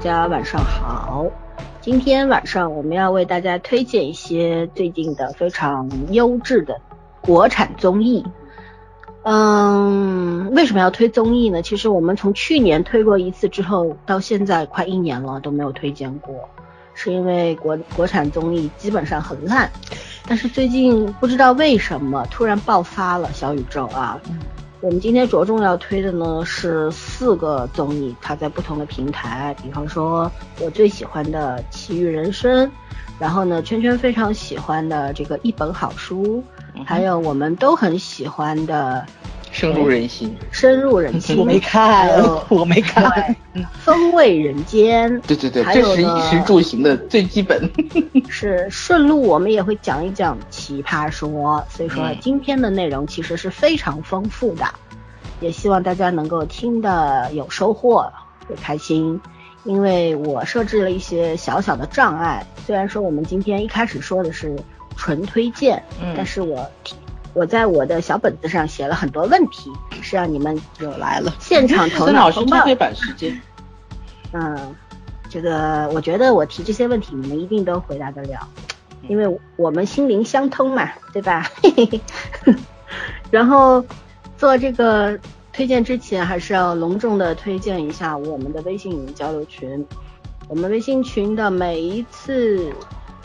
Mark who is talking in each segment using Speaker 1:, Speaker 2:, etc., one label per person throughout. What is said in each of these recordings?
Speaker 1: 大家晚上好。今天晚上我们要为大家推荐一些最近的非常优质的国产综艺。嗯，为什么要推综艺呢？其实我们从去年推过一次之后，到现在快一年了都没有推荐过，是因为国国产综艺基本上很烂。但是最近不知道为什么突然爆发了小宇宙啊。我们今天着重要推的呢是四个综艺，它在不同的平台，比方说我最喜欢的《奇遇人生》，然后呢圈圈非常喜欢的这个一本好书，还有我们都很喜欢的
Speaker 2: 深入人心，
Speaker 1: 深入人心，
Speaker 3: 我没看，我没看，
Speaker 1: 风味人间，
Speaker 2: 对对对，这是衣食住行的最基本。
Speaker 1: 是顺路我们也会讲一讲奇葩说，所以说今天的内容其实是非常丰富的，也希望大家能够听的有收获，会开心。因为我设置了一些小小的障碍，虽然说我们今天一开始说的是纯推荐，但是我我在我的小本子上写了很多问题，是让你们
Speaker 3: 又来了
Speaker 1: 现场头脑风暴。
Speaker 2: 版时间，
Speaker 1: 嗯。这个我觉得我提这些问题，你们一定都回答得了，因为我们心灵相通嘛，对吧？然后做这个推荐之前，还是要隆重的推荐一下我们的微信交流群。我们微信群的每一次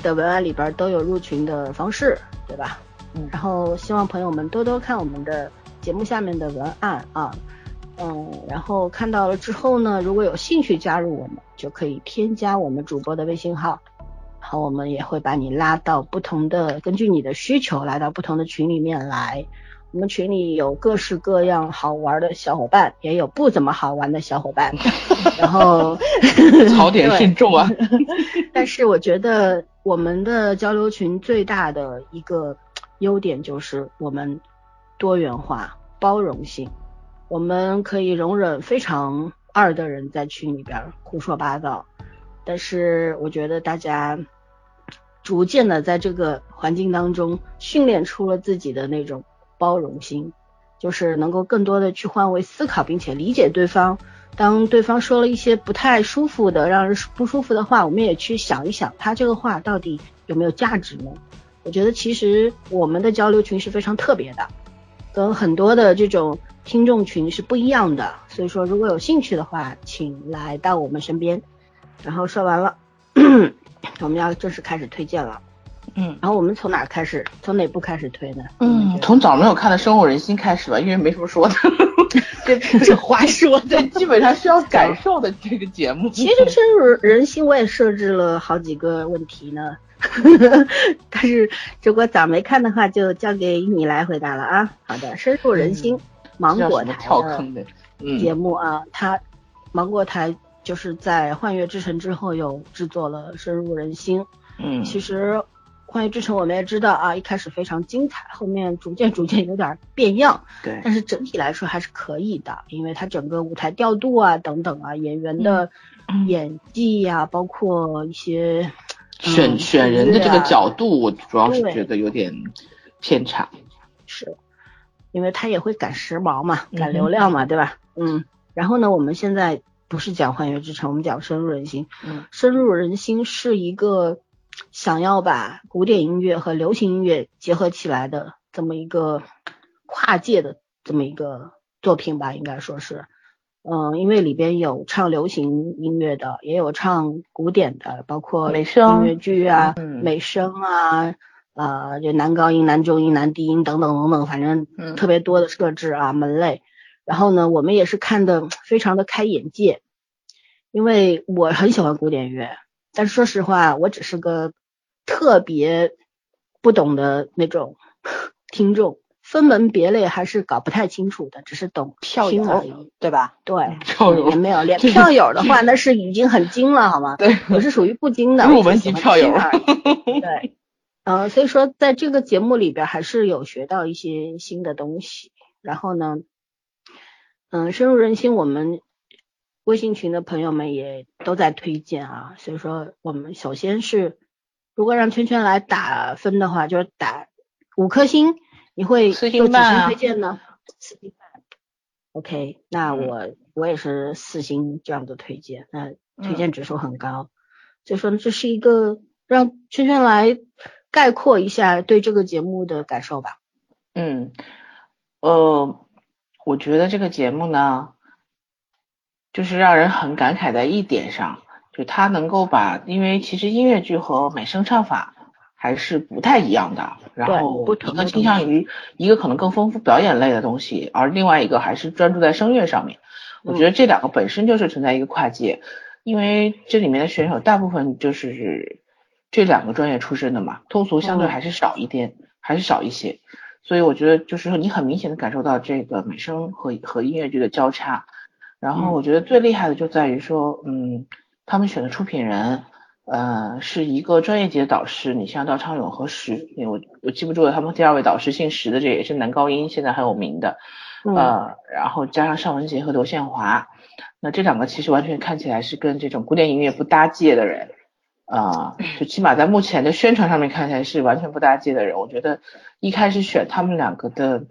Speaker 1: 的文案里边都有入群的方式，对吧？嗯。然后希望朋友们多多看我们的节目下面的文案啊。嗯，然后看到了之后呢，如果有兴趣加入我们，就可以添加我们主播的微信号，然后我们也会把你拉到不同的，根据你的需求来到不同的群里面来。我们群里有各式各样好玩的小伙伴，也有不怎么好玩的小伙伴。然后
Speaker 2: 槽点甚重啊。
Speaker 1: 但是我觉得我们的交流群最大的一个优点就是我们多元化、包容性。我们可以容忍非常二的人在群里边胡说八道，但是我觉得大家逐渐的在这个环境当中训练出了自己的那种包容心，就是能够更多的去换位思考，并且理解对方。当对方说了一些不太舒服的、让人不舒服的话，我们也去想一想，他这个话到底有没有价值呢？我觉得其实我们的交流群是非常特别的，跟很多的这种。听众群是不一样的，所以说如果有兴趣的话，请来到我们身边。然后说完了，我们要正式开始推荐了。嗯，然后我们从哪开始？从哪部开始推呢？
Speaker 2: 嗯，从早没有看的《深入人心》开始吧，因为没什么说的。
Speaker 3: 这这话说的，
Speaker 2: 基本上需要感受的这个节目。
Speaker 1: 其实《深入人心》我也设置了好几个问题呢，但是如果早没看的话，就交给你来回答了啊。好的，《深入人心》。芒果台的节目啊，它芒果台就是在《幻乐之城》之后又制作了《深入人心》。嗯，其实《幻乐之城》我们也知道啊，一开始非常精彩，后面逐渐逐渐有点变样。
Speaker 2: 对，
Speaker 1: 但是整体来说还是可以的，因为它整个舞台调度啊等等啊，演员的演技呀，包括一些
Speaker 2: 选选人的这个角度，我主要是觉得有点偏差。
Speaker 1: 是。因为他也会赶时髦嘛，赶流量嘛，对吧？嗯，然后呢，我们现在不是讲《幻乐之城》，我们讲深入人心。嗯，深入人心是一个想要把古典音乐和流行音乐结合起来的这么一个跨界的这么一个作品吧，应该说是。嗯，因为里边有唱流行音乐的，也有唱古典的，包括
Speaker 2: 美声
Speaker 1: 音乐剧啊，美声啊。呃，就男高音、男中音、男低音等等等等，反正特别多的设置啊门类。然后呢，我们也是看的非常的开眼界，因为我很喜欢古典乐，但是说实话，我只是个特别不懂的那种 听众，分门别类还是搞不太清楚的，只是懂
Speaker 3: 票友而已，对吧？
Speaker 1: 对，
Speaker 2: 票友
Speaker 1: 没有 连票友的话，那是已经很精了，好吗？
Speaker 2: 对，
Speaker 1: 我是属于不精的
Speaker 2: 入门级票友。
Speaker 1: 对。呃，所以说在这个节目里边还是有学到一些新的东西。然后呢，嗯，深入人心，我们微信群的朋友们也都在推荐啊。所以说，我们首先是如果让圈圈来打分的话，就是打五颗星，你会
Speaker 2: 四
Speaker 1: 星
Speaker 2: 半
Speaker 1: 推荐呢？四星半。OK，那我我也是四星这样的推荐。那推荐指数很高。所以说这是一个让圈圈来概括一下对这个节目的感受吧。
Speaker 2: 嗯，呃，我觉得这个节目呢，就是让人很感慨的一点上，就他能够把，因为其实音乐剧和美声唱法。还是不太一样的，然后一个倾向于一个可能更丰富表演类的东西，而另外一个还是专注在声乐上面。我觉得这两个本身就是存在一个跨界，因为这里面的选手大部分就是这两个专业出身的嘛，通俗相对还是少一点，还是少一些。所以我觉得就是说你很明显的感受到这个美声和和音乐剧的交叉。然后我觉得最厉害的就在于说，嗯，他们选的出品人。呃，是一个专业级的导师，你像赵昌永和石，我我记不住了，他们第二位导师姓石的，这也是男高音，现在很有名的，呃，然后加上尚雯婕和刘宪华，那这两个其实完全看起来是跟这种古典音乐不搭界的人，啊，就起码在目前的宣传上面看起来是完全不搭界的人，我觉得一开始选他们两个的，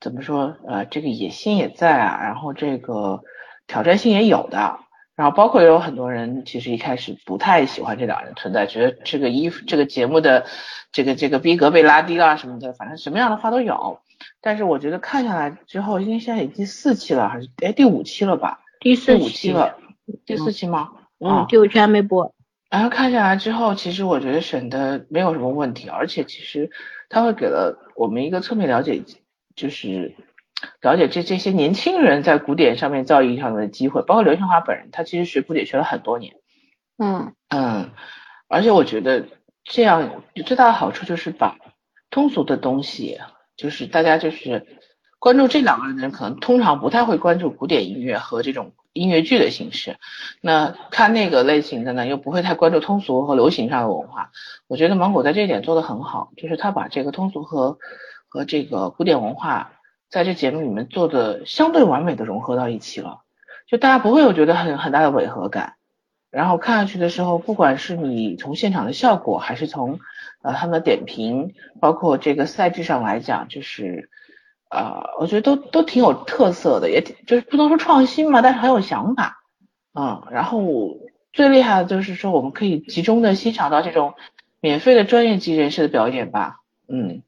Speaker 2: 怎么说，呃，这个野心也在啊，然后这个挑战性也有的。然后包括也有很多人，其实一开始不太喜欢这两人存在，觉得这个衣服这个节目的这个这个逼格被拉低了什么的，反正什么样的话都有。但是我觉得看下来之后，因为现在已经第四期了，还是哎第五期了吧？
Speaker 1: 第四
Speaker 2: 期了，第四期吗？
Speaker 1: 嗯，第五期还没播。
Speaker 2: 然后看下来之后，其实我觉得选的没有什么问题，而且其实他会给了我们一个侧面了解，就是。了解这这些年轻人在古典上面造诣上的机会，包括刘宪华本人，他其实学古典学了很多年。
Speaker 1: 嗯
Speaker 2: 嗯，而且我觉得这样最大的好处就是把通俗的东西，就是大家就是关注这两个人的人，可能通常不太会关注古典音乐和这种音乐剧的形式。那看那个类型的呢，又不会太关注通俗和流行上的文化。我觉得芒果在这一点做得很好，就是他把这个通俗和和这个古典文化。在这节目里面做的相对完美的融合到一起了，就大家不会有觉得很很大的违和感，然后看下去的时候，不管是你从现场的效果，还是从呃他们的点评，包括这个赛制上来讲，就是呃我觉得都都挺有特色的，也挺就是不能说创新嘛，但是很有想法，嗯，然后最厉害的就是说我们可以集中的欣赏到这种免费的专业级人士的表演吧，嗯。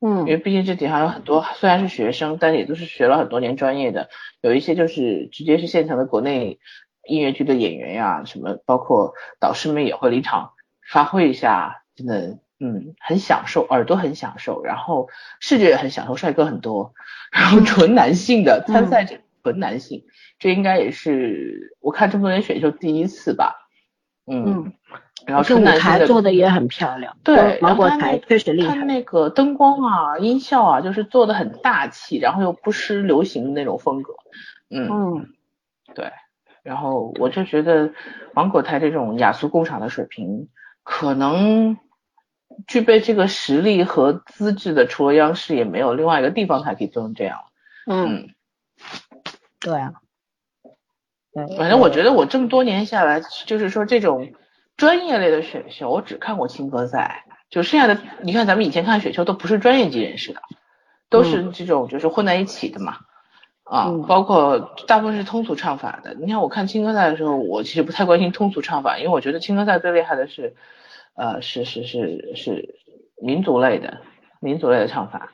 Speaker 1: 嗯，
Speaker 2: 因为毕竟这底下有很多虽然是学生，但也都是学了很多年专业的，有一些就是直接是现成的国内音乐剧的演员呀，什么包括导师们也会临场发挥一下，真的，嗯，很享受，耳朵很享受，然后视觉也很享受，帅哥很多，然后纯男性的参赛者，纯男性，这应该也是我看这么多年选秀第一次吧，嗯。然后
Speaker 1: 舞台做的也很漂亮，
Speaker 2: 对，
Speaker 1: 芒果台确实厉害。
Speaker 2: 他那个灯光啊、音效啊，就是做的很大气，然后又不失流行的那种风格。嗯嗯，对。然后我就觉得芒果台这种雅俗共赏的水平，可能具备这个实力和资质的，除了央视，也没有另外一个地方台可以做成这样。
Speaker 1: 嗯，对啊。
Speaker 2: 反正我觉得我这么多年下来，就是说这种。专业类的选秀，我只看过青歌赛，就剩下的，你看咱们以前看选秀都不是专业级人士的，都是这种就是混在一起的嘛，啊，包括大部分是通俗唱法的。你看我看青歌赛的时候，我其实不太关心通俗唱法，因为我觉得青歌赛最厉害的是，呃，是是是是民族类的，民族类的唱法，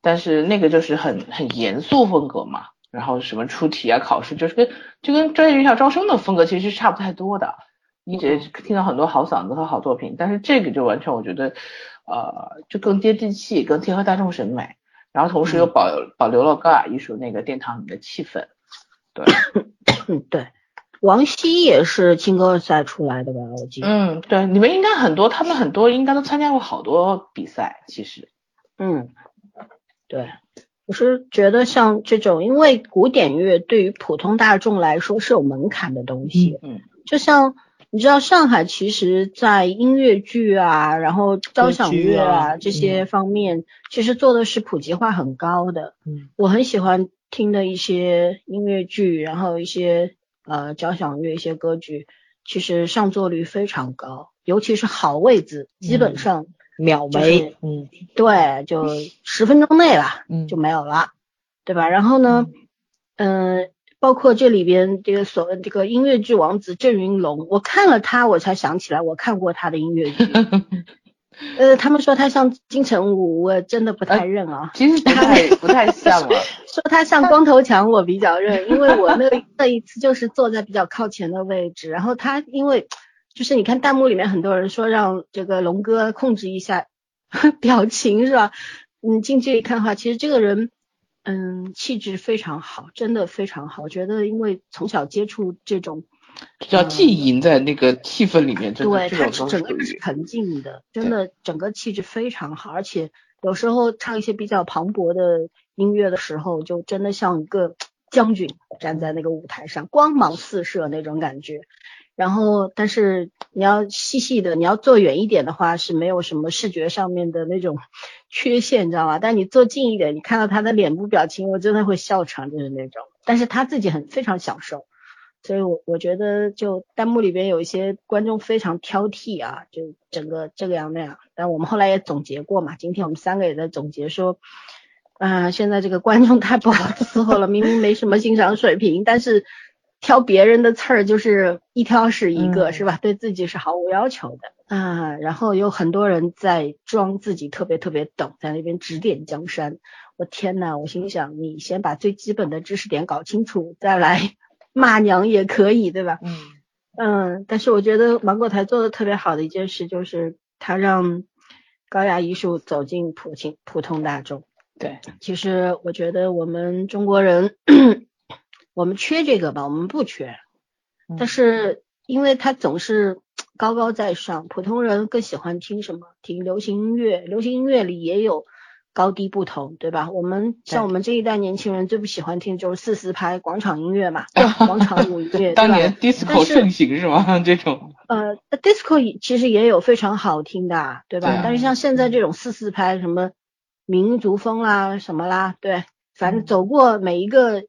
Speaker 2: 但是那个就是很很严肃风格嘛，然后什么出题啊考试，就是跟就跟专业院校招生的风格其实是差不太多的。一直听到很多好嗓子和好作品，但是这个就完全我觉得，呃，就更接地气，更贴合大众审美，然后同时又保保留了高雅艺术那个殿堂里的气氛。对，
Speaker 1: 对，王希也是青歌赛出来的吧？我记得。
Speaker 2: 嗯，对，你们应该很多，他们很多应该都参加过好多比赛，其实。
Speaker 1: 嗯，对，我是觉得像这种，因为古典乐对于普通大众来说是有门槛的东西。
Speaker 2: 嗯，
Speaker 1: 就像。你知道上海其实，在音乐剧啊，然后交响乐啊这些方面，其实做的是普及化很高的。
Speaker 3: 嗯，
Speaker 1: 我很喜欢听的一些音乐剧，然后一些呃交响乐一些歌剧，其实上座率非常高，尤其是好位子，基本上
Speaker 3: 秒没。嗯，
Speaker 1: 对，就十分钟内吧，嗯，就没有了，对吧？然后呢，嗯。包括这里边这个所谓这个音乐剧王子郑云龙，我看了他，我才想起来我看过他的音乐剧。呃，他们说他像金城武，我真的不太认啊。
Speaker 2: 其实他也 不太像了。
Speaker 1: 说他像光头强，我比较认，因为我那那一次就是坐在比较靠前的位置，然后他因为就是你看弹幕里面很多人说让这个龙哥控制一下表情是吧？嗯，近距离看的话，其实这个人嗯气质非常好，真的非常好。我觉得因为从小接触这种。
Speaker 2: 叫浸淫在那个气氛里面，
Speaker 1: 对，他整个是沉浸的，真的整个气质非常好，而且有时候唱一些比较磅礴的音乐的时候，就真的像一个将军站在那个舞台上，光芒四射那种感觉。然后，但是你要细细的，你要坐远一点的话，是没有什么视觉上面的那种缺陷，你知道吗？但你坐近一点，你看到他的脸部表情，我真的会笑场，就是那种。但是他自己很非常享受。所以，我我觉得就弹幕里边有一些观众非常挑剔啊，就整个这个样那样。但我们后来也总结过嘛，今天我们三个也在总结说，啊，现在这个观众太不好伺候了，明明没什么欣赏水平，但是挑别人的刺儿就是一挑是一个，是吧？对自己是毫无要求的啊。然后有很多人在装自己特别特别懂，在那边指点江山。我天呐，我心想，你先把最基本的知识点搞清楚，再来。骂娘也可以，对吧？嗯嗯，但是我觉得芒果台做的特别好的一件事，就是他让高雅艺术走进普通普通大众。
Speaker 2: 对，
Speaker 1: 其实我觉得我们中国人，我们缺这个吧？我们不缺，但是因为他总是高高在上，普通人更喜欢听什么？听流行音乐，流行音乐里也有。高低不同，对吧？我们像我们这一代年轻人最不喜欢听就是四四拍广场音乐嘛，广场舞音乐。
Speaker 2: 当年 disco 盛行是吗？这种
Speaker 1: 呃，disco 其实也有非常好听的，对吧？但是像现在这种四四拍什么民族风啦什么啦，对，反正走过每一个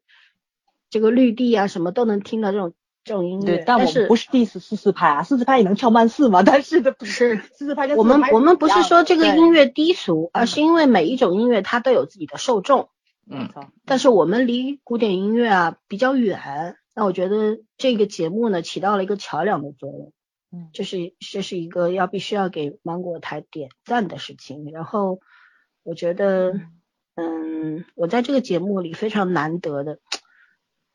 Speaker 1: 这个绿地啊什么都能听到这种。这种音乐，对
Speaker 3: 但我们不是第四四四拍啊，四四拍也能跳慢四嘛？但是的不
Speaker 1: 是
Speaker 3: 四四拍跟
Speaker 1: 我们我们不是说这个音乐低俗，而是因为每一种音乐它都有自己的受众。
Speaker 2: 嗯。
Speaker 1: 但是我们离古典音乐啊比较远，那我觉得这个节目呢起到了一个桥梁的作用。嗯。这是这是一个要必须要给芒果台点赞的事情。然后我觉得，嗯，我在这个节目里非常难得的。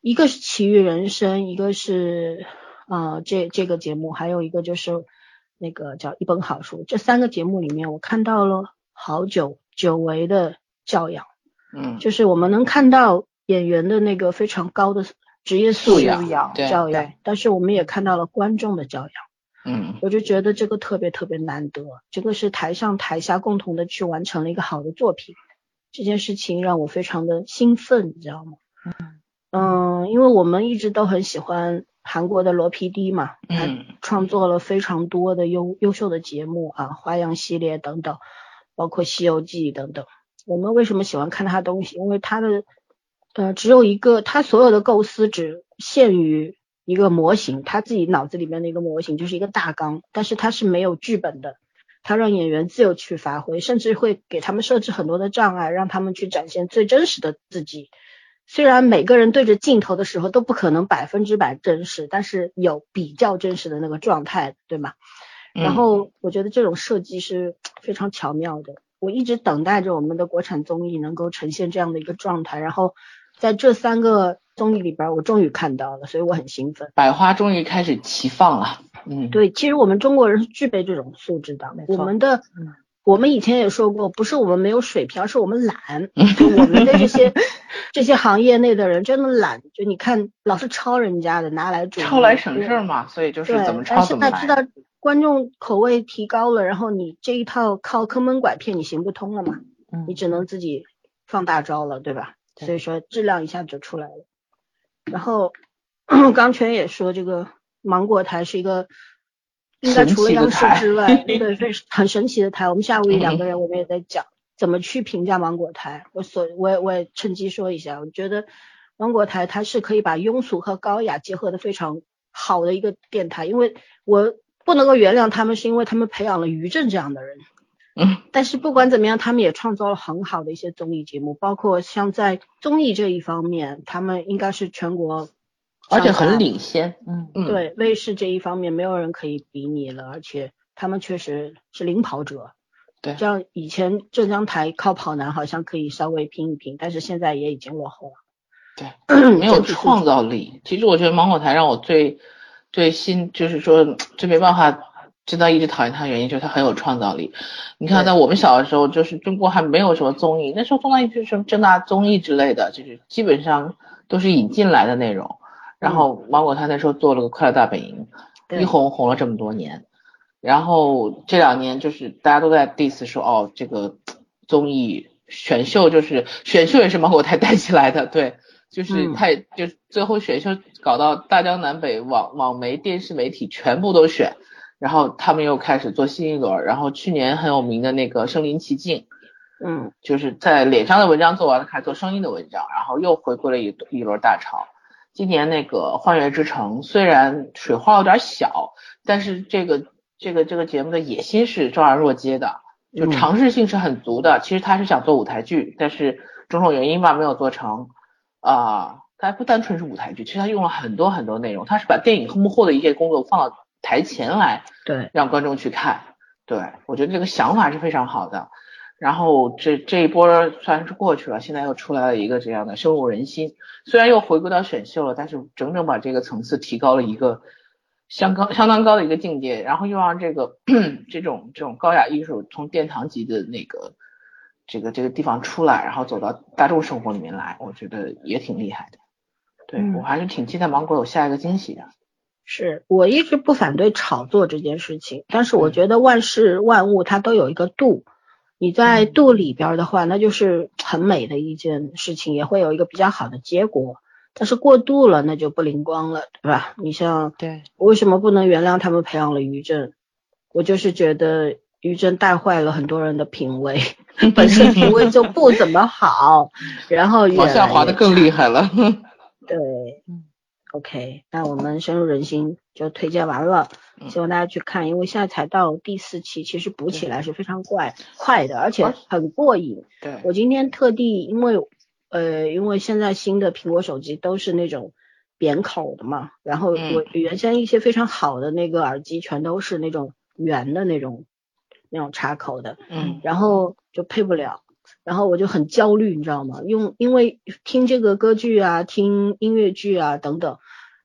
Speaker 1: 一个是奇遇人生，一个是呃这这个节目，还有一个就是那个叫一本好书。这三个节目里面，我看到了好久久违的教养，
Speaker 2: 嗯，
Speaker 1: 就是我们能看到演员的那个非常高的职业素
Speaker 2: 养
Speaker 1: 教养，但是我们也看到了观众的教养，
Speaker 2: 嗯，
Speaker 1: 我就觉得这个特别特别难得，这个是台上台下共同的去完成了一个好的作品，这件事情让我非常的兴奋，你知道吗？嗯。嗯，因为我们一直都很喜欢韩国的罗 PD 嘛，他创作了非常多的优优秀的节目啊，花样系列等等，包括西游记等等。我们为什么喜欢看他东西？因为他的呃只有一个，他所有的构思只限于一个模型，他自己脑子里面的一个模型就是一个大纲，但是他是没有剧本的，他让演员自由去发挥，甚至会给他们设置很多的障碍，让他们去展现最真实的自己。虽然每个人对着镜头的时候都不可能百分之百真实，但是有比较真实的那个状态，对吗？然后我觉得这种设计是非常巧妙的。我一直等待着我们的国产综艺能够呈现这样的一个状态，然后在这三个综艺里边，我终于看到了，所以我很兴奋。
Speaker 2: 百花终于开始齐放了。嗯，
Speaker 1: 对，其实我们中国人是具备这种素质的，我们的。我们以前也说过，不是我们没有水平，而是我们懒。就我们的这些这些行业内的人真的懒，就你看老是抄人家的拿来煮，
Speaker 2: 抄来省事儿嘛，所以就是怎么抄怎么
Speaker 1: 来。现在知道观众口味提高了，然后你这一套靠坑蒙拐骗你行不通了嘛？你只能自己放大招了，对吧？所以说质量一下就出来了。然后 刚全也说这个芒果台是一个。应该除了央视之外，对，非很神奇的台。我们下午两个人，我们也在讲怎么去评价芒果台。我所，我我也趁机说一下，我觉得芒果台它是可以把庸俗和高雅结合的非常好的一个电台。因为我不能够原谅他们，是因为他们培养了于正这样的人。
Speaker 2: 嗯，
Speaker 1: 但是不管怎么样，他们也创造了很好的一些综艺节目，包括像在综艺这一方面，他们应该是全国，
Speaker 2: 而且很领先。
Speaker 3: 嗯
Speaker 2: 嗯，
Speaker 1: 对卫视这一方面没有人可以比拟了，而且他们确实是领跑者。
Speaker 2: 对
Speaker 1: 像以前浙江台靠跑男好像可以稍微拼一拼，但是现在也已经落后了。
Speaker 2: 对，没有创造力。其实我觉得芒果台让我最最心，就是说最没办法知道一直讨厌他的原因，就是他很有创造力。你看，在我们小的时候，就是中国还没有什么综艺，那时候综艺就是什么正大综艺之类的，就是基本上都是引进来的内容。然后芒果台那时候做了个《快乐大本营》，
Speaker 1: 对
Speaker 2: 一红红了这么多年。然后这两年就是大家都在 diss 说，哦，这个综艺选秀就是选秀也是芒果台带起来的，对，就是
Speaker 1: 嗯
Speaker 2: 太、就最后选秀搞到大江南北网网媒电视媒体全部都选，然后他们又开始做新一轮，然后去年很有名的那个身临其境，
Speaker 1: 嗯
Speaker 2: 就是在脸上的文章做完了，开始做声音的文章，然后又回归了一一轮大潮。今年那个《幻乐之城》虽然水花有点小，但是这个这个这个节目的野心是昭然若揭的，就
Speaker 1: 嗯
Speaker 2: 尝试性是很足的。其实他是想做舞台剧，但是种种原因吧没有做成。啊、它不单纯是舞台剧，其实他用了很多很多内容，他是把电影幕后的一些工作放到台前来，
Speaker 1: 对，
Speaker 2: 让观众去看。对我觉得这个想法是非常好的。然后这这一波算是过去了，现在又出来了一个这样的深入人心，虽然又回归到选秀了，但是整整把这个层次提高了一个相当相当高的一个境界，然后又让这个 这种这种高雅艺术从殿堂级的那个这个这个地方出来，然后走到大众生活里面来，我觉得也挺厉害的。对、
Speaker 1: 嗯
Speaker 2: 我还是挺期待芒果有下一个惊喜的。
Speaker 1: 是我一直不反对炒作这件事情，但是我
Speaker 2: 嗯
Speaker 1: 觉得万事万物它都有一个度，你在
Speaker 2: 嗯
Speaker 1: 度里边儿的话，那就是很美的一件事情，也会有一个比较好的结果。但是过度了，那就不灵光了，对吧？你像
Speaker 2: 对，
Speaker 1: 为什么不能原谅他们培养了于正？我就是觉得于正带坏了很多人的品味，本身品味就不怎么好，然后越
Speaker 2: 往下滑的更厉害了。
Speaker 1: 对
Speaker 3: 嗯
Speaker 1: ，OK，那我们深入人心就推荐完了，
Speaker 2: 嗯
Speaker 1: 希望大家去看，因为现在才到第四期，其实补起来是非常快快的，而且很过瘾。
Speaker 2: 对，
Speaker 1: 我今天特地因为呃，因为现在新的苹果手机都是那种扁口的嘛，然后
Speaker 2: 嗯。
Speaker 1: 我原先一些非常好的那个耳机全都是那种圆的那种那种插口的，
Speaker 2: 嗯。
Speaker 1: 然后就配不了，然后我就很焦虑，你知道吗？用因为听这个歌剧啊，听音乐剧啊等等，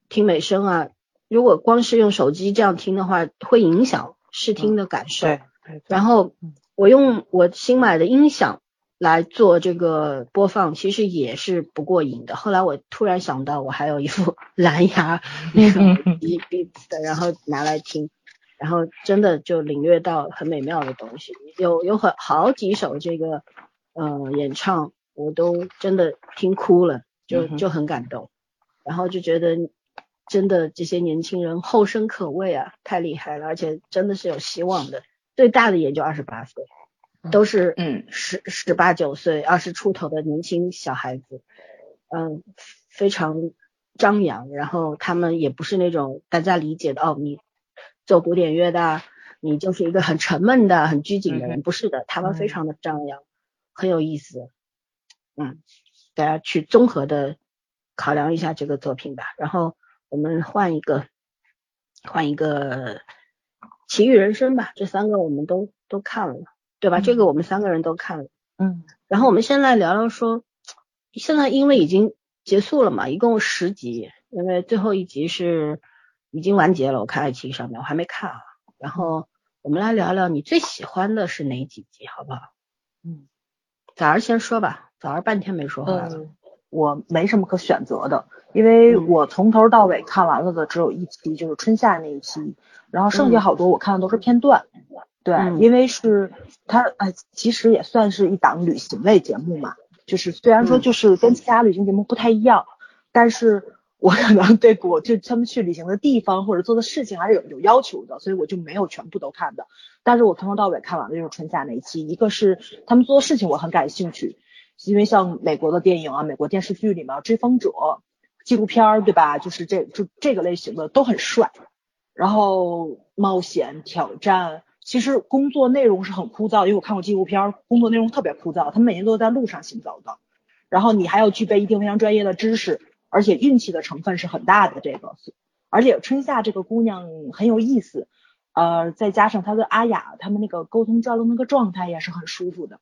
Speaker 1: 听美声啊，如果光是用手机这样听的话，会影响视听的感受。
Speaker 2: 对对，
Speaker 1: 然后
Speaker 3: 嗯
Speaker 1: 我用我新买的音响来做这个播放，其实也是不过瘾的。后来我突然想到，我还有一副蓝牙 那个耳的，然后拿来听，然后真的就领略到很美妙的东西。有有很好几首这个呃演唱，我都真的听哭了，就就很感动，然后就觉得。真的，这些年轻人后生可畏啊，太厉害了，而且真的是有希望的。最大的也就二十八岁，都是
Speaker 2: 嗯
Speaker 1: 十十八九岁、二十出头的年轻小孩子，嗯，非常张扬。然后他们也不是那种大家理解的哦，你做古典乐的啊，你就是一个很沉闷的、很拘谨的人，
Speaker 2: 嗯
Speaker 1: 不是的，他们非
Speaker 3: 嗯
Speaker 1: 常的张扬，很有意思。嗯，大家去综合的考量一下这个作品吧。然后我们换一个，换一个《奇遇人生》吧，这三个我们都都看了，对吧？这个我们三个人都看了。
Speaker 3: 嗯
Speaker 1: 然后我们现在聊聊说，现在因为已经结束了嘛，一共十集，因为最后一集是已经完结了，我看爱奇艺上面我还没看啊。然后我们来聊聊你最喜欢的是哪几集，好不好？
Speaker 3: 嗯，
Speaker 1: 早儿先说吧，早儿半天没说话了。
Speaker 3: 呃，我没什么可选择的，因为
Speaker 1: 嗯。
Speaker 3: 我从头到尾看完了的只有一期，就是春夏那一期，然后剩下好多我看的都是片段。对，
Speaker 1: 嗯。
Speaker 3: 因为是它，呃，其实也算是一档旅行类节目嘛，就是虽然说
Speaker 1: 嗯。
Speaker 3: 就是跟其他旅行节目不太一样，但是我可能对国就他们去旅行的地方或者做的事情还是有有要求的，所以我就没有全部都看的。但是我从头到尾看完的就是春夏那一期，一个是他们做的事情我很感兴趣，因为像美国的电影啊、美国电视剧里面《追风者》、纪录片儿，对吧？就是这就这个类型的都很帅，然后冒险、挑战、其实工作内容是很枯燥，因为我看过纪录片，工作内容特别枯燥，他们每天都在路上行走的，然后你还要具备一定非常专业的知识，而且运气的成分是很大的。这个，而且春夏这个姑娘很有意思，呃，再加上她跟阿雅他们那个沟通交流那个状态也是很舒服的。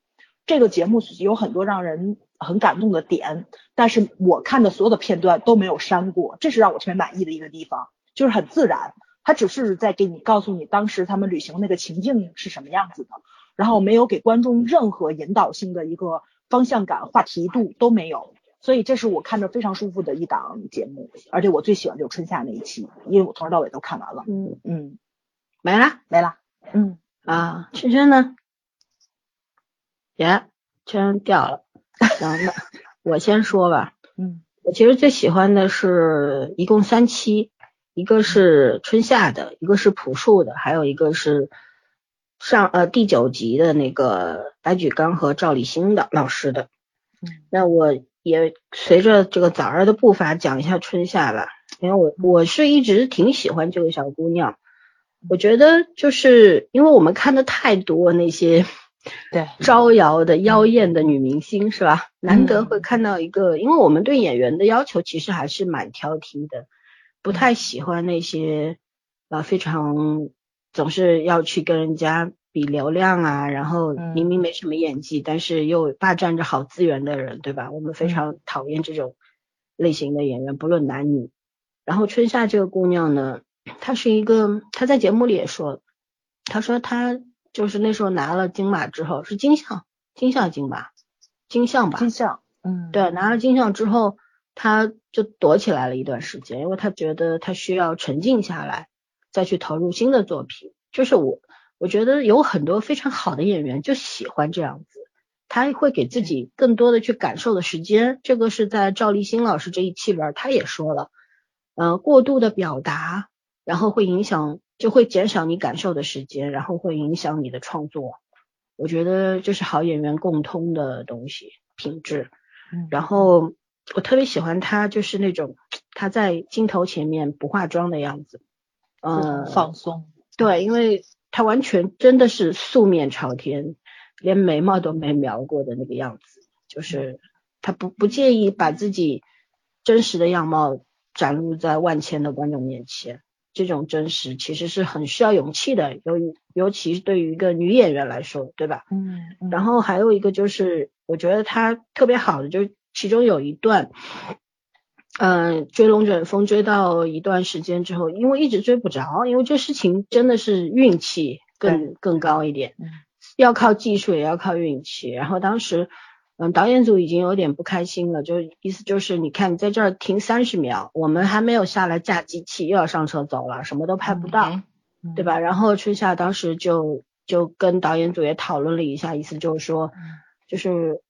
Speaker 3: 这个节目有很多让人很感动的点，但是我看的所有的片段都没有删过，这是让我特别满意的一个地方，就是很自然。他只是在给你告诉你当时他们旅行那个情境是什么样子的，然后没有给观众任何引导性的一个方向感、话题度都没有，所以这是我看着非常舒服的一档节目，而且我最喜欢就是春夏那一期，因为我从头到尾都看完了。
Speaker 1: 嗯
Speaker 3: 嗯，
Speaker 1: 没了
Speaker 3: 没了。嗯
Speaker 1: 啊，圈圈呢？耶，全掉了。行，那我先说吧。
Speaker 3: 嗯，
Speaker 1: 我其实最喜欢的是一共三期。一个是春夏的，一个是朴树的，还有一个是上呃第九集的那个白举纲和赵立新的老师的。
Speaker 3: 嗯，
Speaker 1: 那我也随着这个早儿的步伐讲一下春夏吧，因为我我是一直挺喜欢这个小姑娘，我觉得就是因为我们看的太多那些
Speaker 3: 对
Speaker 1: 招摇的妖艳的女明星是吧？难得会看到一个，因为我们对演员的要求其实还是蛮挑剔的。不太喜欢那些呃非常总是要去跟人家比流量啊，然后明明没什么演技，但是又霸占着好资源的人，对吧？我们非常讨厌这种类型的演员，不论男女。然后春夏这个姑娘呢，她是一个，她在节目里也说，她说她就是那时候拿了金马之后是金像，金像金马，金像吧，
Speaker 3: 金像，嗯，
Speaker 1: 对，拿了金像之后。他就躲起来了一段时间，因为他觉得他需要沉静下来，再去投入新的作品。就是我，我觉得有很多非常好的演员就喜欢这样子，他会给自己更多的去感受的时间。这个是在赵立新老师这一期里边他也说了，呃，过度的表达，然后会影响，就会减少你感受的时间，然后会影响你的创作。我觉得这是好演员共通的东西品质。然后。我特别喜欢他，就是那种他在镜头前面不化妆的样子，嗯，
Speaker 3: 放松。
Speaker 1: 对，因为他完全真的是素面朝天，连眉毛都没描过的那个样子，就是他不不介意把自己真实的样貌展露在万千的观众面前。这种真实其实是很需要勇气的，尤尤其是对于一个女演员来说，对吧？
Speaker 3: 嗯。
Speaker 1: 然后还有一个就是，我觉得他特别好的就是。其中有一段，嗯，追龙卷风追到一段时间之后，因为一直追不着，因为这事情真的是运气更更高一点，要靠技术也要靠运气。然后当时，嗯，导演组已经有点不开心了，就意思就是，你看你在这儿停三十秒，我们还没有下来架机器，又要上车走了，什么都拍不到，对吧？然后春夏当时就就跟导演组也讨论了一下，意思就是说，就是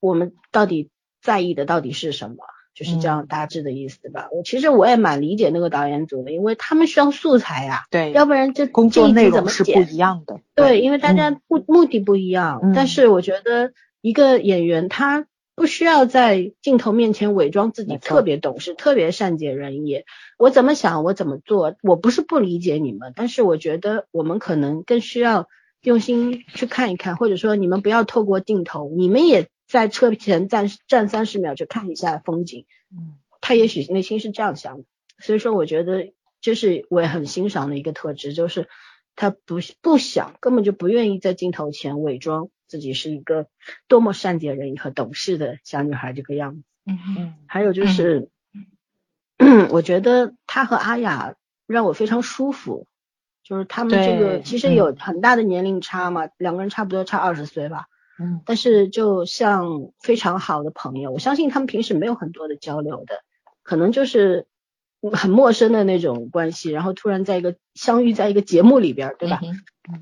Speaker 1: 我们到底。在意的到底是什么？就是这样大致的意思吧。我其实我也蛮理解那个导演组的，因为他们需要素材呀。
Speaker 3: 对，
Speaker 1: 要不然这
Speaker 3: 工作内容是不一样的。
Speaker 1: 对，因为大家目目的不一样。但是我觉得一个演员他不需要在镜头面前伪装自己特别懂事、特别善解人意。我怎么想我怎么做。我不是不理解你们，但是我觉得我们可能更需要用心去看一看，或者说你们不要透过镜头，你们也。在车前站站三十秒去看一下风景，
Speaker 3: 嗯，
Speaker 1: 他也许内心是这样想的，所以说我觉得这是我也很欣赏的一个特质，就是他不不想根本就不愿意在镜头前伪装自己是一个多么善解人意和懂事的小女孩这个样子，
Speaker 3: 嗯嗯，
Speaker 1: 还有就是，我觉得她和阿雅让我非常舒服，就是他们这个其实有很大的年龄差嘛，两个人差不多差二十岁吧。
Speaker 3: 嗯，
Speaker 1: 但是就像非常好的朋友，我相信他们平时没有很多的交流的，可能就是很陌生的那种关系，然后突然在一个相遇在一个节目里边，对吧？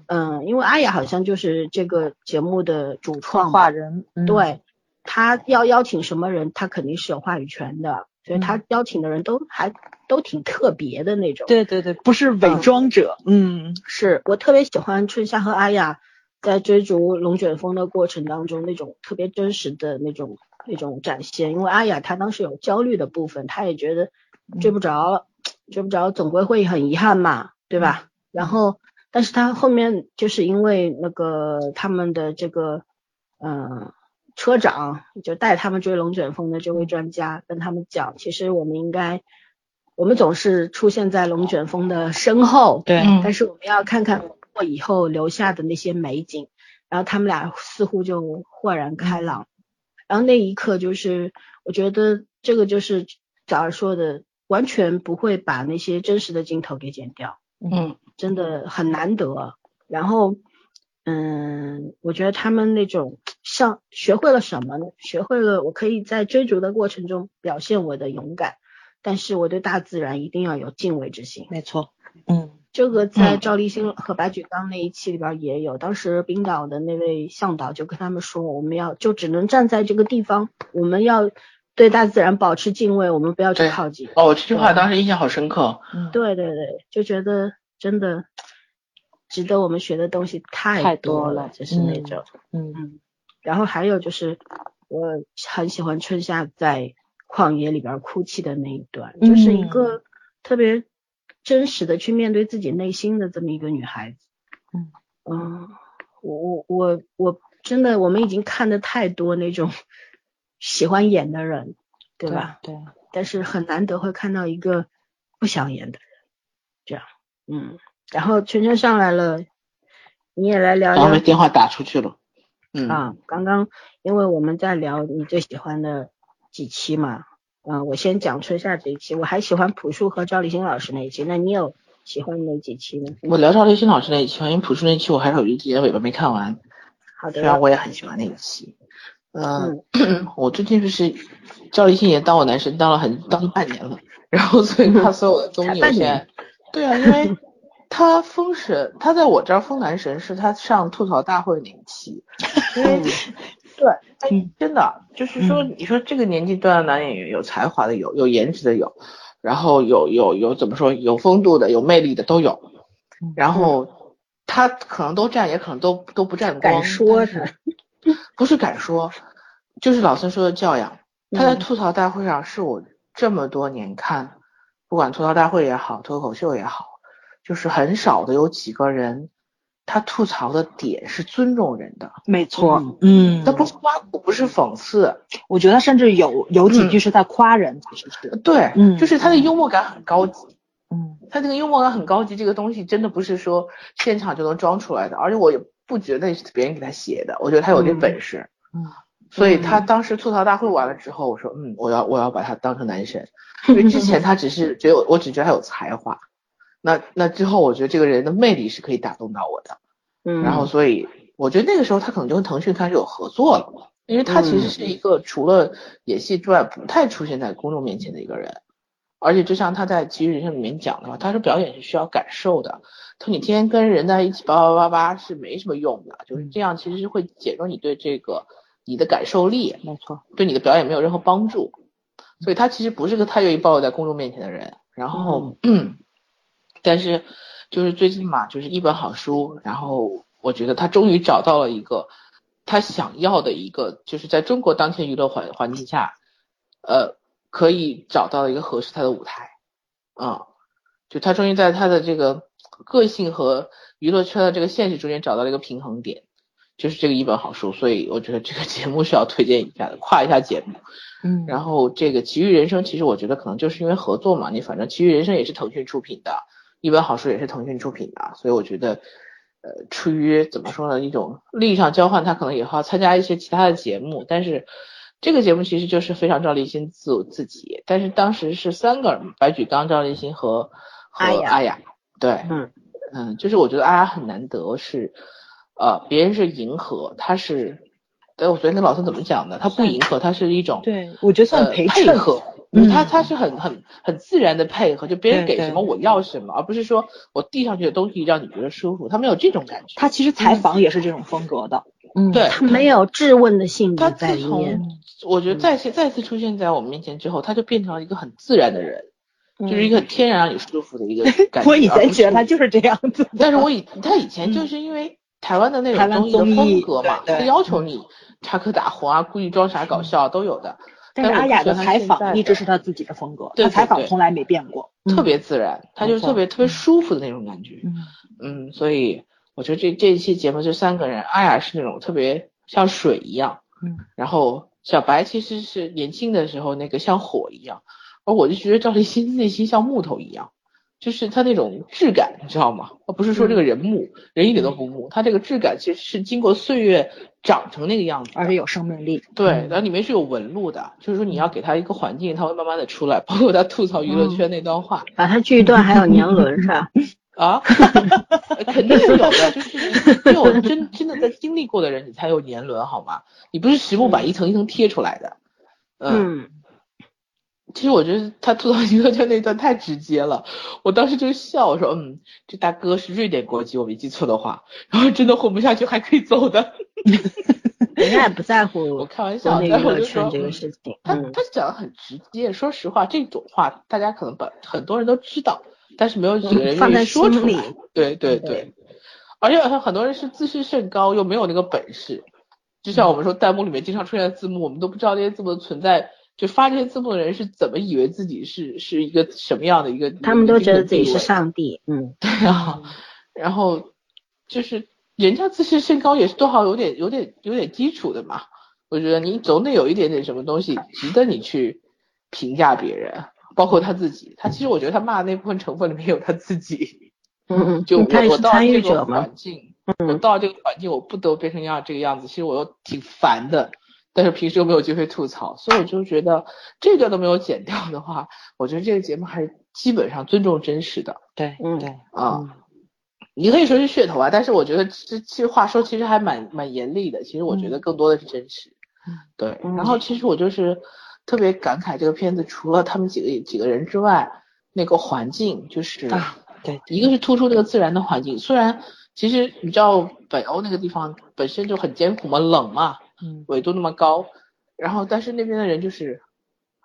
Speaker 1: 嗯，因为阿雅好像就是这个节目的主创
Speaker 3: 话人，
Speaker 1: 对，他要邀请什么人，他肯定是有话语权的，所以他邀请的人都还都挺特别的那种。
Speaker 3: 对对对，不是伪装者。嗯，
Speaker 1: 是我特别喜欢春夏和阿雅。在追逐龙卷风的过程当中，那种特别真实的那种那种展现，因为阿雅她当时有焦虑的部分，她也觉得追不着，追不着总归会很遗憾嘛，对吧？然后但是他后面就是因为那个他们的这个嗯车长就带他们追龙卷风的这位专家跟他们讲，其实我们应该我们总是出现在龙卷风的身后，
Speaker 3: 对，
Speaker 2: 嗯。
Speaker 1: 但是我们要看看过以后留下的那些美景，然后他们俩似乎就豁然开朗，然后那一刻就是我觉得这个就是早儿说的，完全不会把那些真实的镜头给剪掉，
Speaker 2: 嗯
Speaker 1: 真的很难得。然后，嗯，我觉得他们那种像学会了什么呢？学会了我可以在追逐的过程中表现我的勇敢，但是我对大自然一定要有敬畏之心。
Speaker 3: 没错，嗯
Speaker 1: 这个在
Speaker 2: 嗯
Speaker 1: 赵立新和白举纲那一期里边也有，当时冰岛的那位向导就跟他们说，我们要就只能站在这个地方，我们要对大自然保持敬畏，我们不要去靠近。
Speaker 2: 哦，这句话当时印象好深刻。
Speaker 3: 嗯，
Speaker 1: 对对对，就觉得真的值得我们学的东西太
Speaker 3: 太
Speaker 1: 多
Speaker 3: 多了
Speaker 1: 就是那种。
Speaker 3: 嗯
Speaker 1: 嗯，然后还有就是，我很喜欢春夏在旷野里边哭泣的那一段，就是一个特别真实的去面对自己内心的这么一个女孩子。
Speaker 3: 嗯
Speaker 1: 嗯，我我我我真的，我们已经看的太多那种喜欢演的人，对吧？？
Speaker 3: 对，
Speaker 1: 但是很难得会看到一个不想演的人，这样，嗯。然后圈圈上来了，你也来聊聊
Speaker 2: 然后被电话打出去了。嗯
Speaker 1: 啊，刚刚因为我们在聊你最喜欢的几期嘛，嗯、我先讲春夏这一期，我还喜欢朴树和赵立新老师那一期，那你有喜欢哪几期呢？
Speaker 2: 我聊赵立新老师那一期，因为朴树那期我还是有一点尾巴没看完，
Speaker 1: 好的
Speaker 2: 虽然
Speaker 1: 的，
Speaker 2: 我也很喜欢那一期。嗯，我最近就是赵立新也当我男神当了很当了半年了，然后所以他所有的综艺我现在，对啊，因为 他封神，他在我这儿封男神是他上吐槽大会那一期，因为对，哎，真的就是说，你说这个年纪段的男演员有才华的有，有颜值的有，然后有有有怎么说有风度的有魅力的都有，然后他可能都占，也可能都都不占光，
Speaker 1: 敢说
Speaker 2: 但是不是敢说，就是老孙说的教养。他在
Speaker 1: 嗯
Speaker 2: 吐槽大会上是我这么多年看，不管吐槽大会也好，脱口秀也好，就是很少的有几个人，他吐槽的点是尊重人的，
Speaker 3: 没错，嗯，
Speaker 2: 他不是挖苦，不是讽刺，
Speaker 3: 我觉得甚至有有几句是在夸人，其实是，
Speaker 2: 对，
Speaker 3: 嗯
Speaker 2: 就是他的幽默感很高级。
Speaker 3: 嗯
Speaker 2: 他这个幽默感很高级，这个东西真的不是说现场就能装出来的，而且我也不觉得是别人给他写的，我觉得他有这本事。
Speaker 3: 嗯，
Speaker 2: 所以他当时吐槽大会完了之后，我说，嗯，我要我要把他当成男神，因为之前他只是觉得我我只觉得他有才华，那那之后我觉得这个人的魅力是可以打动到我的，
Speaker 1: 嗯，
Speaker 2: 然后所以我觉得那个时候他可能就跟腾讯开始有合作了，因为他其实是一个除了演戏之外不太出现在公众面前的一个人。而且就像他在《奇遇人生》里面讲的嘛，他说表演是需要感受的，他说你天天跟人在一起叭叭叭叭是没什么用的，就是这样其实是会减弱你对这个你的感受力，
Speaker 3: 没错，
Speaker 2: 对你的表演没有任何帮助。所以他其实不是个太愿意暴露在公众面前的人。然后，嗯，但是就是最近嘛，就是一本好书，然后我觉得他终于找到了一个他想要的一个，就是在中国当前娱乐环环境下，呃，可以找到一个合适他的舞台，啊、就他终于在他的这个个性和娱乐圈的这个现实中间找到了一个平衡点，就是这个一本好书，所以我觉得这个节目是要推荐一下的，跨一下节目。
Speaker 3: 嗯
Speaker 2: 然后这个《奇遇人生》，其实我觉得可能就是因为合作嘛，你反正《奇遇人生》也是腾讯出品的，一本好书也是腾讯出品的，所以我觉得，呃，出于怎么说呢，一种利益上交换，他可能以后要参加一些其他的节目，但是这个节目其实就是非常赵立新自自己，但是当时是三个人，白举纲、赵立新和和
Speaker 1: 阿雅
Speaker 2: 对，
Speaker 1: 嗯
Speaker 2: 嗯，就是我觉得阿雅很难得是，呃，别人是迎合，他是，对，我昨天跟老孙怎么讲的？他不迎合，他是一种
Speaker 3: 对，我觉得算
Speaker 2: 呃
Speaker 3: 陪衬，
Speaker 2: 配合，
Speaker 3: 嗯。
Speaker 2: 他他是很很很自然的配合，就别人给什么我要什么，而不是说我递上去的东西让你觉得舒服，他没有这种感觉。
Speaker 3: 他其实采访也是这种风格的，嗯，
Speaker 2: 对。
Speaker 1: 他没有质问的性格
Speaker 2: 他
Speaker 1: 质在
Speaker 2: 自从
Speaker 1: 里面，
Speaker 2: 我觉得再次再次出现在我们面前之后，他就变成了一个很自然的人，
Speaker 1: 嗯
Speaker 2: 就是一个很天然让你舒服的一个感觉。
Speaker 3: 我以前觉得他就是这样子，
Speaker 2: 但是我以他以前就是因为台湾的那种综艺的风格嘛，他要求你插科打诨啊，故意装傻搞笑都有的。
Speaker 3: 但是阿雅的采访一直是她自己的风格，她采访从来没变过，
Speaker 2: 特别自然，她就是特别特别舒服的那种感觉。
Speaker 3: 嗯
Speaker 2: 嗯，所以我觉得这这一期节目就三个人，阿雅是那种特别像水一样，
Speaker 3: 嗯，
Speaker 2: 然后小白其实是年轻的时候那个像火一样，而我就觉得赵立新内心像木头一样。就是他那种质感，你知道吗？而不是说这个人木，人一点都不木，他这个质感其实是经过岁月长成那个样子，
Speaker 3: 而且有生命力。
Speaker 2: 对，然后里面是有纹路的，就是说你要给他一个环境，他会慢慢的出来。包括他吐槽娱乐圈那段话，
Speaker 1: 把他锯断还有年轮是吧？
Speaker 2: 啊，肯定是有的，就是 只有真真的在经历过的人，你才有年轮好吗？你不是实木板一层一层贴出来的，嗯。其实我觉得他吐槽娱乐圈那段太直接了，我当时就笑，我说嗯，这大哥是瑞典国籍，我没记错的话，然后真的混不下去还可以走的，
Speaker 1: 人家也不在乎。
Speaker 2: 我开玩笑，
Speaker 1: 娱乐圈这个事情，
Speaker 2: 他他讲的很直接。说实话，这种话大家可能把很多人都知道，但是没有几个人愿意说出来。对对对，而且好像很多人是自视甚高，又没有那个本事。就像我们说弹幕里面经常出现的字幕，我们都不知道那些字幕的存在。就发这些字幕的人是怎么以为自己是是一个什么样的一个？
Speaker 1: 他们都觉得自己是上帝，嗯，
Speaker 2: 对啊。然后就是人家自视身高也是多少有点有点有点基础的嘛。我觉得你总得有一点点什么东西值得你去评价别人，包括他自己。他其实我觉得他骂的那部分成分里面有他自己。
Speaker 1: 嗯嗯。
Speaker 2: 就我我到这
Speaker 1: 个
Speaker 2: 环境，我到这个环境，我不得变成样这个样子，其实我又挺烦的。但是平时又没有机会吐槽，所以我就觉得这段都没有剪掉的话，我觉得这个节目还是基本上尊重真实的。
Speaker 3: 对，
Speaker 1: 嗯，
Speaker 3: 对，
Speaker 2: 啊，你可以说是噱头啊，但是我觉得这其实话说其实还蛮蛮严厉的。其实我觉得更多的是真实。
Speaker 3: 嗯，
Speaker 2: 对。然后其实我就是特别感慨这个片子，除了他们几个几个人之外，那个环境就是
Speaker 3: 啊，对，
Speaker 2: 一个是突出那个自然的环境，虽然其实你知道北欧那个地方本身就很艰苦嘛，冷嘛。
Speaker 3: 嗯，
Speaker 2: 纬度那么高，然后但是那边的人就是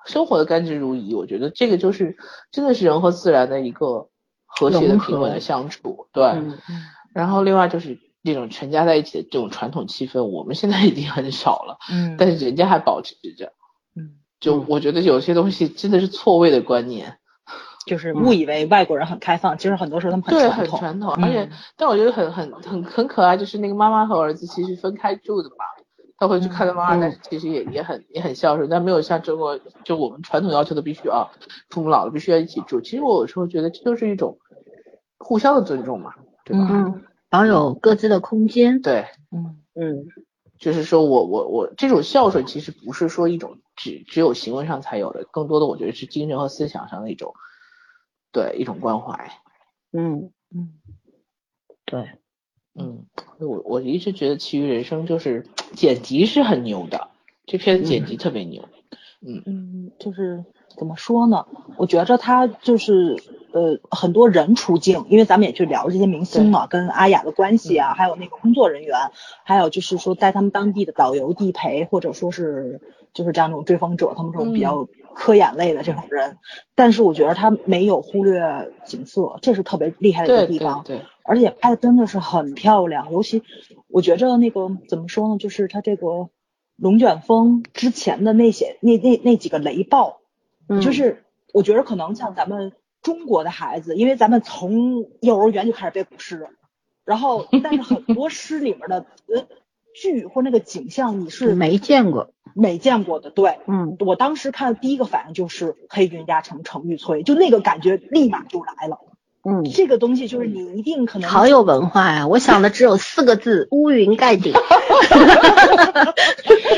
Speaker 2: 生活的甘之如饴，我觉得这个就是真的是人和自然的一个和谐的平稳的相处，对。然后另外就是这种全家在一起的这种传统气氛，我们现在已经很少了，
Speaker 3: 嗯，
Speaker 2: 但是人家还保持着，
Speaker 3: 嗯，
Speaker 2: 就我觉得有些东西真的是错位的观念，
Speaker 3: 就是误以为外国人很开放，其实很多时候他们
Speaker 2: 很
Speaker 3: 传
Speaker 2: 统，传统，而且但我觉得很很很很可爱，就是那个妈妈和儿子其实分开住的嘛。他会去看他妈妈，但是其实也也很也很孝顺，但没有像中国就我们传统要求的必须啊，父母老了必须要一起住。其实我有时候觉得这就是一种互相的尊重嘛，对吧？
Speaker 1: 嗯，保有各自的空间。
Speaker 2: 对，
Speaker 3: 嗯
Speaker 1: 嗯，
Speaker 2: 就是说我我我这种孝顺其实不是说一种只只有行为上才有的，更多的我觉得是精神和思想上的一种对一种关怀。
Speaker 1: 嗯
Speaker 3: 嗯，
Speaker 1: 对。
Speaker 2: 嗯，我我一直觉得《其余人生》就是剪辑是很牛的，这片剪辑特别牛。
Speaker 3: 嗯嗯，就是怎么说呢？我觉着他就是呃很多人出镜，因为咱们也去聊这些明星嘛，跟阿雅的关系啊，还有那个工作人员，还有就是说在他们当地的导游、地陪，或者说是就是这样这种追风者，他们这种比较科研类的这种人。但是我觉得他没有忽略景色，这是特别厉害的一个地方。
Speaker 2: 对。
Speaker 3: 而且拍的真的是很漂亮，尤其我觉着那个怎么说呢，就是他这个龙卷风之前的那些那那那几个雷暴，嗯就是我觉得可能像咱们中国的孩子，因为咱们从幼儿园就开始背古诗，然后但是很多诗里面的呃剧或那个景象你是
Speaker 1: 没见过
Speaker 3: 没见过的，对，
Speaker 1: 嗯，
Speaker 3: 我当时看的第一个反应就是黑云压城城欲摧，就那个感觉立马就来了。
Speaker 1: 嗯，
Speaker 3: 这个东西就是你一定可能
Speaker 1: 好有文化呀！我想的只有四个字：乌云盖顶。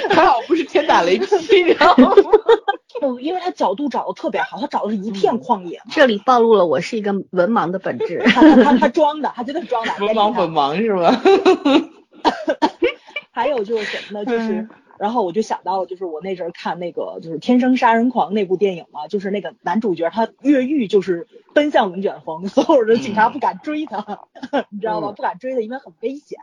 Speaker 2: 还好不是天打雷劈，然后
Speaker 3: 不，因为他角度找的特别好，他找的是一片旷野。
Speaker 1: 这里暴露了我是一个文盲的本质。
Speaker 3: 他他他装的，他真的是装的。
Speaker 2: 文盲本盲是吧？
Speaker 3: 还有就是什么呢？就是。然后我就想到了，就是我那阵儿看那个就是《天生杀人狂》那部电影嘛，就是那个男主角他越狱就是奔向龙卷风，所有的警察不敢追他，你知道吗？不敢追他，因为很危险。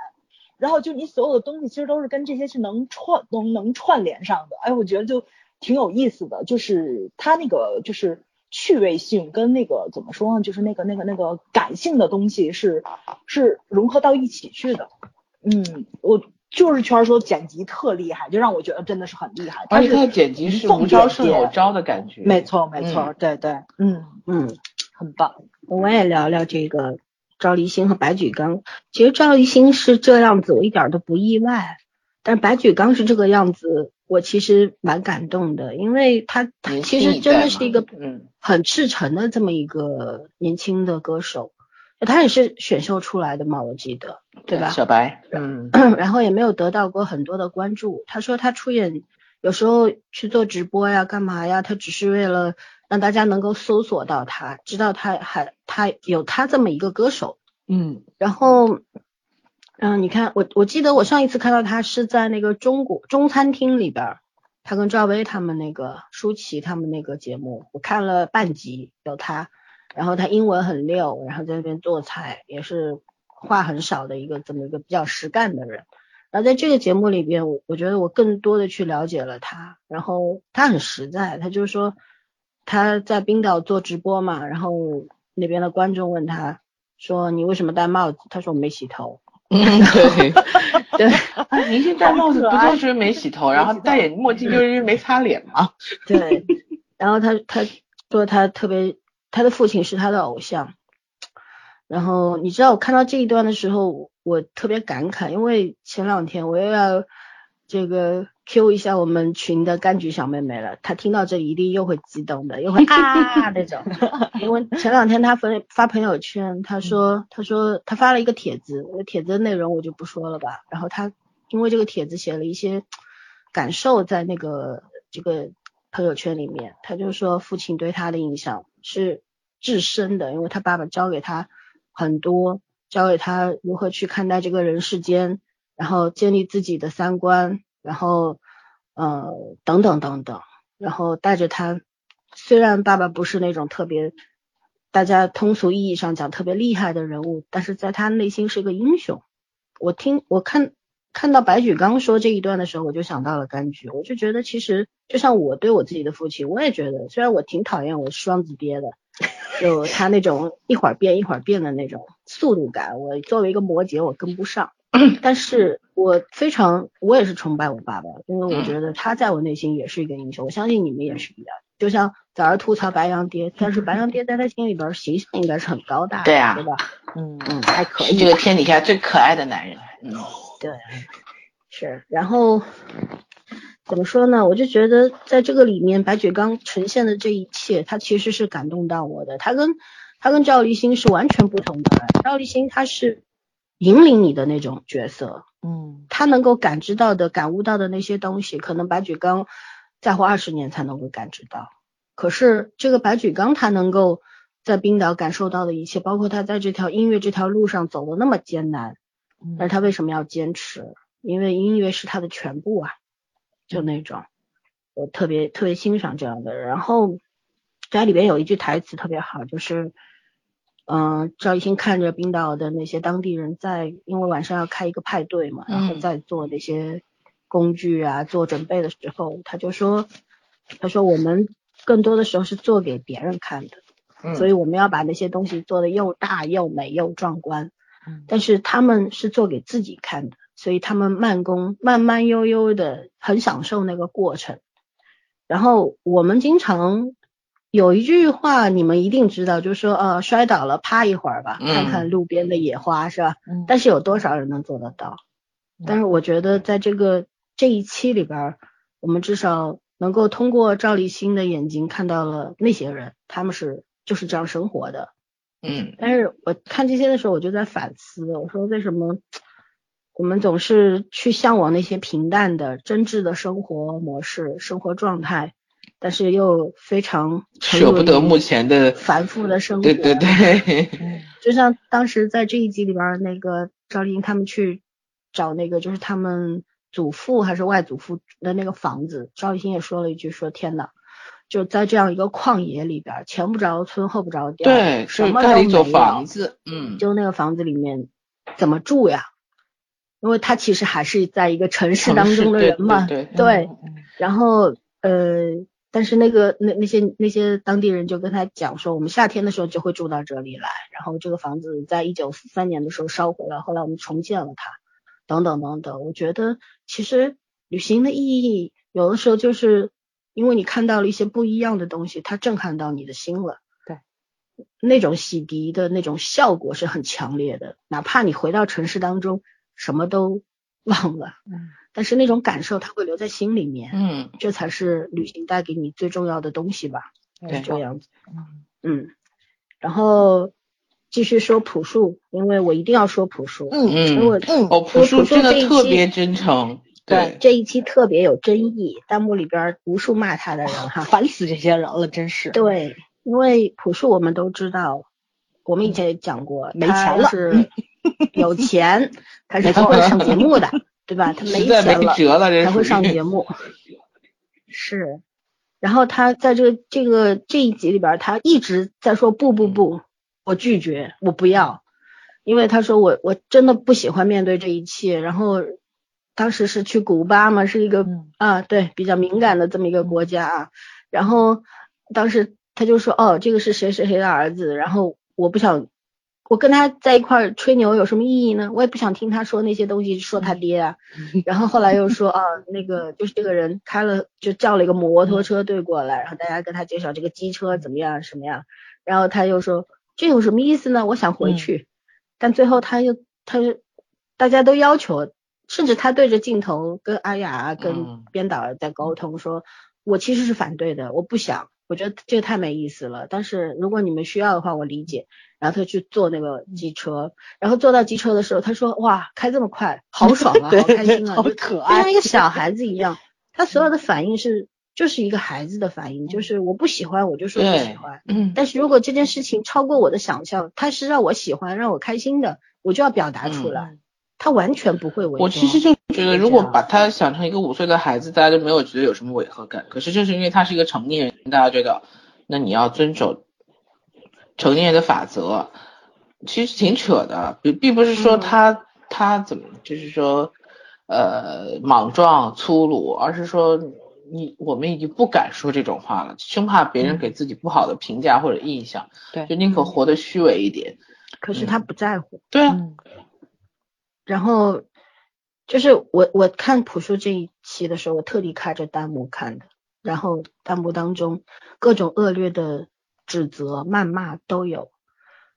Speaker 3: 然后就你所有的东西其实都是跟这些是能串能能串联上的，哎，我觉得就挺有意思的，就是他那个就是趣味性跟那个怎么说呢，就是那个那个那个感性的东西是是融合到一起去的。嗯，我。就是圈说剪辑特厉害，就让我觉得真的是很厉害。
Speaker 2: 而且他的剪辑是无招胜有招的感觉。
Speaker 3: 没错，没错，对对，嗯
Speaker 1: 嗯，
Speaker 3: 很棒。
Speaker 1: 我也聊聊这个赵立新和白举纲。其实赵立新是这样子，我一点都不意外。但是白举纲是这个样子，我其实蛮感动的，因为他他其实真的是一个很赤诚的这么一个年轻的歌手。他也是选秀出来的嘛，我记得，对吧？
Speaker 2: 小白，嗯，
Speaker 1: 然后也没有得到过很多的关注。他说他出演有时候去做直播呀，干嘛呀？他只是为了让大家能够搜索到他，知道他还他有他这么一个歌手。
Speaker 2: 嗯，
Speaker 1: 然后，嗯，你看我我记得我上一次看到他是在那个中国中餐厅里边，他跟赵薇他们那个舒淇他们那个节目，我看了半集，有他。然后他英文很溜，然后在那边做菜也是话很少的一个这么一个比较实干的人。然后在这个节目里边，我我觉得我更多的去了解了他。然后他很实在，他就是说他在冰岛做直播嘛，然后那边的观众问他说你为什么戴帽子？他说我没洗头。
Speaker 2: 嗯，对对，明星戴帽子不就是没洗头，然后戴眼墨镜就是因为没擦脸嘛？
Speaker 1: 对，然后他他说他特别。他的父亲是他的偶像，然后你知道我看到这一段的时候，我特别感慨，因为前两天我又要这个 Q 一下我们群的柑橘小妹妹了，她听到这一定又会激动的，又会啊那种，因为前两天她发发朋友圈，她说她说她发了一个帖子，那帖子的内容我就不说了吧，然后她因为这个帖子写了一些感受在那个这个朋友圈里面，她就说父亲对她的印象。是至深的，因为他爸爸教给他很多，教给他如何去看待这个人世间，然后建立自己的三观，然后呃等等等等，然后带着他。虽然爸爸不是那种特别大家通俗意义上讲特别厉害的人物，但是在他内心是个英雄。我听我看看到白举纲说这一段的时候，我就想到了柑橘，我就觉得其实。就像我对我自己的父亲，我也觉得，虽然我挺讨厌我双子爹的，就他那种一会儿变一会儿变的那种速度感，我作为一个摩羯，我跟不上。但是我非常，我也是崇拜我爸爸，因为我觉得他在我内心也是一个英雄。我相信你们也是一样。就像早上吐槽白羊爹，但是白羊爹在他心里边形象应该是很高大的，
Speaker 2: 对啊，
Speaker 1: 对吧？
Speaker 2: 嗯嗯，还可以，这个天底下最可爱的男人。嗯，
Speaker 1: 对，是，然后。怎么说呢？我就觉得在这个里面，白举纲呈现的这一切，他其实是感动到我的。他跟他跟赵立新是完全不同的。赵立新他是引领你的那种角色，
Speaker 3: 嗯，
Speaker 1: 他能够感知到的、感悟到的那些东西，可能白举纲再活二十年才能够感知到。可是这个白举纲他能够在冰岛感受到的一切，包括他在这条音乐这条路上走的那么艰难，但是他为什么要坚持？因为音乐是他的全部啊。就那种，我特别特别欣赏这样的。然后家里边有一句台词特别好，就是，嗯，赵一新看着冰岛的那些当地人在，因为晚上要开一个派对嘛，然后在做那些工具啊，做准备的时候，他就说，他说我们更多的时候是做给别人看的，所以我们要把那些东西做的又大又美又壮观，但是他们是做给自己看的。所以他们慢工慢慢悠悠的，很享受那个过程。然后我们经常有一句话，你们一定知道，就是说，呃，摔倒了，趴一会儿吧，看看路边的野花，是吧？但是有多少人能做得到？但是我觉得，在这个这一期里边，我们至少能够通过赵立新的眼睛看到了那些人，他们是就是这样生活的。
Speaker 2: 嗯。
Speaker 1: 但是我看这些的时候，我就在反思，我说为什么？我们总是去向往那些平淡的、真挚的生活模式、生活状态，但是又非常
Speaker 2: 舍不得目前的
Speaker 1: 繁复的生活。
Speaker 2: 对对 对，
Speaker 1: 就像当时在这一集里边，那个赵丽颖他们去找那个，就是他们祖父还是外祖父的那个房子，赵丽颖也说了一句：“说天呐，就在这样一个旷野里边，前不着村后不着店，
Speaker 2: 对，
Speaker 1: 什么都没
Speaker 2: 有，房子，嗯，
Speaker 1: 就那个房子里面怎么住呀？”因为他其实还是在一个城市当中的人嘛，
Speaker 2: 对
Speaker 1: 对对，然后呃，但是那个那那些那些当地人就跟他讲说，我们夏天的时候就会住到这里来，然后这个房子在一九四三年的时候烧毁了，后来我们重建了它，等等等等。我觉得其实旅行的意义，有的时候就是因为你看到了一些不一样的东西，它震撼到你的心了。
Speaker 3: 对，
Speaker 1: 那种洗涤的那种效果是很强烈的，哪怕你回到城市当中什么都忘了，
Speaker 3: 嗯，
Speaker 1: 但是那种感受它会留在心里面。
Speaker 2: 嗯，
Speaker 1: 这才是旅行带给你最重要的东西吧，
Speaker 2: 对
Speaker 1: 是这样子。
Speaker 3: 嗯
Speaker 1: 嗯，然后继续说朴树，因为我一定要说朴树，
Speaker 3: 嗯
Speaker 1: 因为我
Speaker 3: 嗯
Speaker 2: 哦，朴树真的特别真诚，对，
Speaker 1: 这一期特别有争议，弹幕里边无数骂他的人哈。
Speaker 3: 烦死这些人了，真是。
Speaker 1: 对，因为朴树我们都知道，我们以前也讲过，
Speaker 3: 没钱了
Speaker 1: 他是有钱，他是会上节目的，对吧？他没钱了才会上节目。是，然后他在这个这个这一集里边，他一直在说不不不，我拒绝，我不要，因为他说我我真的不喜欢面对这一切。然后当时是去古巴嘛，是一个
Speaker 3: 嗯
Speaker 1: 啊对比较敏感的这么一个国家啊。然后当时他就说哦，这个是谁谁谁的儿子，然后我不想。我跟他在一块儿吹牛有什么意义呢？我也不想听他说那些东西，说他爹啊。然后后来又说啊，那个就是这个人开了，就叫了一个摩托车队过来，然后大家跟他介绍这个机车怎么样什么样，然后他又说这有什么意思呢？我想回去，但最后他又他就大家都要求，甚至他对着镜头跟阿雅跟
Speaker 2: 嗯
Speaker 1: 编导在沟通说，我其实是反对的，我不想，我觉得这个太没意思了。但是如果你们需要的话，我理解。然后他去坐那个机车，然后坐到机车的时候，他说：“哇，开这么快，好爽啊，好开心啊，
Speaker 3: 好可爱
Speaker 1: 就像一个 小孩子一样。”他所有的反应是就是一个孩子的反应，就是我不喜欢，我就说不喜欢。
Speaker 2: 嗯，
Speaker 1: 但是如果这件事情超过我的想象，他是让我喜欢、让我开心的，我就要表达出来。他完全不会违
Speaker 2: 我其实就觉得，如果把他想成一个五岁的孩子，大家就没有觉得有什么违和感。可是就是因为他是一个成年人，大家觉得那你要遵守成年人的法则，其实挺扯的。并并不是说他、他怎么就是说呃莽撞粗鲁，而是说你我们已经不敢说这种话了，生怕别人给自己不好的评价或者印象，
Speaker 3: 对
Speaker 2: 就宁可活得虚伪一点。
Speaker 1: 可是他不在乎。
Speaker 2: 对啊，
Speaker 3: 嗯
Speaker 1: 然后就是我我看朴树这一期的时候，我特地开着弹幕看的，然后弹幕当中各种恶劣的指责、谩骂都有。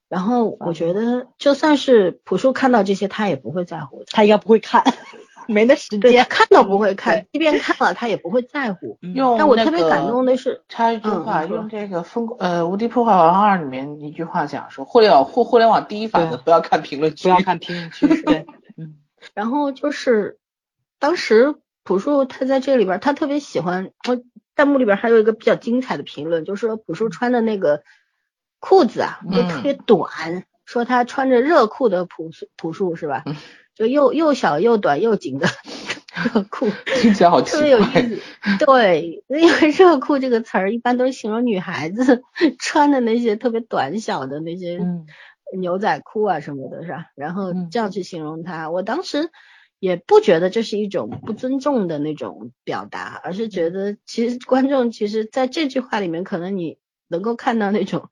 Speaker 1: 然后我觉得，就算是朴树看到这些，他也不会在乎。
Speaker 3: 他应该不会看，没那时
Speaker 1: 对，
Speaker 3: 间。
Speaker 1: 看都不会看，即便看了，他也不会在乎。
Speaker 2: 用
Speaker 1: 但我
Speaker 2: 那个
Speaker 1: 特别感动的是，
Speaker 2: 插一句话，
Speaker 1: 嗯
Speaker 2: 用这个疯呃《无敌破坏王二》里面一句话讲说，互联网互互联网第一法则，不要看评论区，
Speaker 3: 不要看评论区，对，嗯
Speaker 1: 然后就是当时朴树他在这里边，他特别喜欢，我弹幕里边还有一个比较精彩的评论，就是说朴树穿的那个裤子啊，就特别短，说他穿着热裤的朴树朴树是吧？
Speaker 2: 嗯
Speaker 1: 就又又小又短又紧的热裤，
Speaker 2: 听起来好奇
Speaker 1: 特别有意。思。对，因为热裤这个词儿一般都是形容女孩子 穿的那些特别短小的那些
Speaker 3: 嗯
Speaker 1: 牛仔裤啊什么的，是吧？然后
Speaker 3: 嗯
Speaker 1: 这样去形容他，我当时也不觉得这是一种不尊重的那种表达，而是觉得其实观众其实在这句话里面，可能你能够看到那种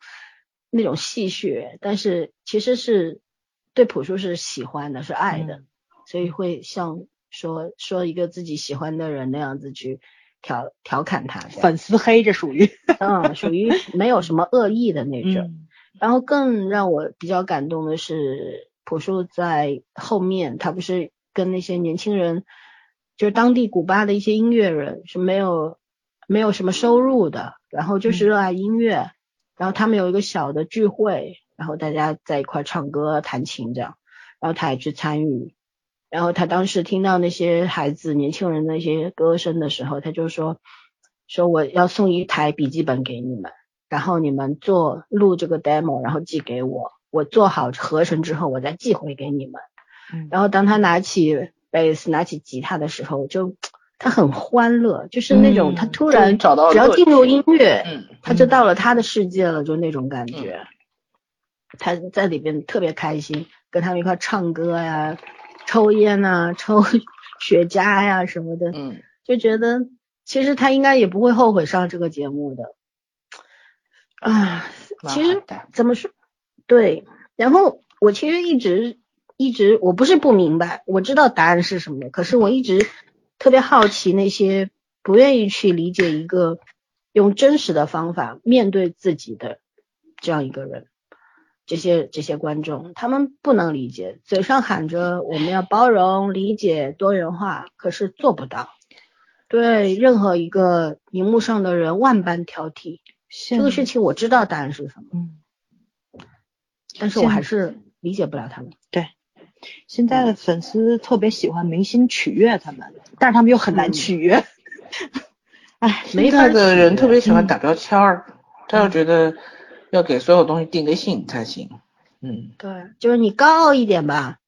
Speaker 1: 那种戏谑，但是其实是对朴树是喜欢的，是爱的，
Speaker 3: 嗯
Speaker 1: 所以会像说说一个自己喜欢的人那样子去调调侃他，
Speaker 3: 粉丝黑这属于。
Speaker 1: 嗯，属于没有什么恶意的那种。
Speaker 3: 嗯
Speaker 1: 然后更让我比较感动的是，朴树在后面，他不是跟那些年轻人，就是当地古巴的一些音乐人是没有没有什么收入的，然后就是热爱音乐，然后他们有一个小的聚会，然后大家在一块唱歌、弹琴这样，然后他也去参与。然后他当时听到那些孩子、年轻人的一些歌声的时候，他就说：“说我要送一台笔记本给你们。”然后你们做录这个 demo，然后寄给我，我做好合成之后，我再寄回给你们。
Speaker 3: 嗯
Speaker 1: 然后当他拿起贝斯、拿起吉他的时候，就他很欢乐，就是那种
Speaker 2: 嗯
Speaker 1: 他突然
Speaker 2: 找到
Speaker 1: 只要进入音乐，
Speaker 2: 嗯
Speaker 1: 他就到了他的世界了，就那种感觉。他在里边特别开心，跟他们一块唱歌呀、抽烟啊、抽雪茄呀什么的。
Speaker 2: 嗯，
Speaker 1: 就觉得其实他应该也不会后悔上这个节目的。啊，其实怎么说？对，然后我其实一直一一直我不是不明白，我知道答案是什么，可是我一直特别好奇那些不愿意去理解一个用真实的方法面对自己的这样一个人。这些这些观众，他们不能理解，嘴上喊着我们要包容、理解、多元化，可是做不到。对任何一个荧幕上的人万般挑剔，这个事情我知道答案是什么，
Speaker 3: 嗯，
Speaker 1: 但是我还是理解不了他们。
Speaker 3: 对，现在的粉丝特别喜欢明星取悦他们，但是他们又很难取悦。哎，
Speaker 2: 现在的人特别喜欢打标签儿，他又觉得。要给所有东西定个性才行，嗯，
Speaker 1: 对，就是你高傲一点吧，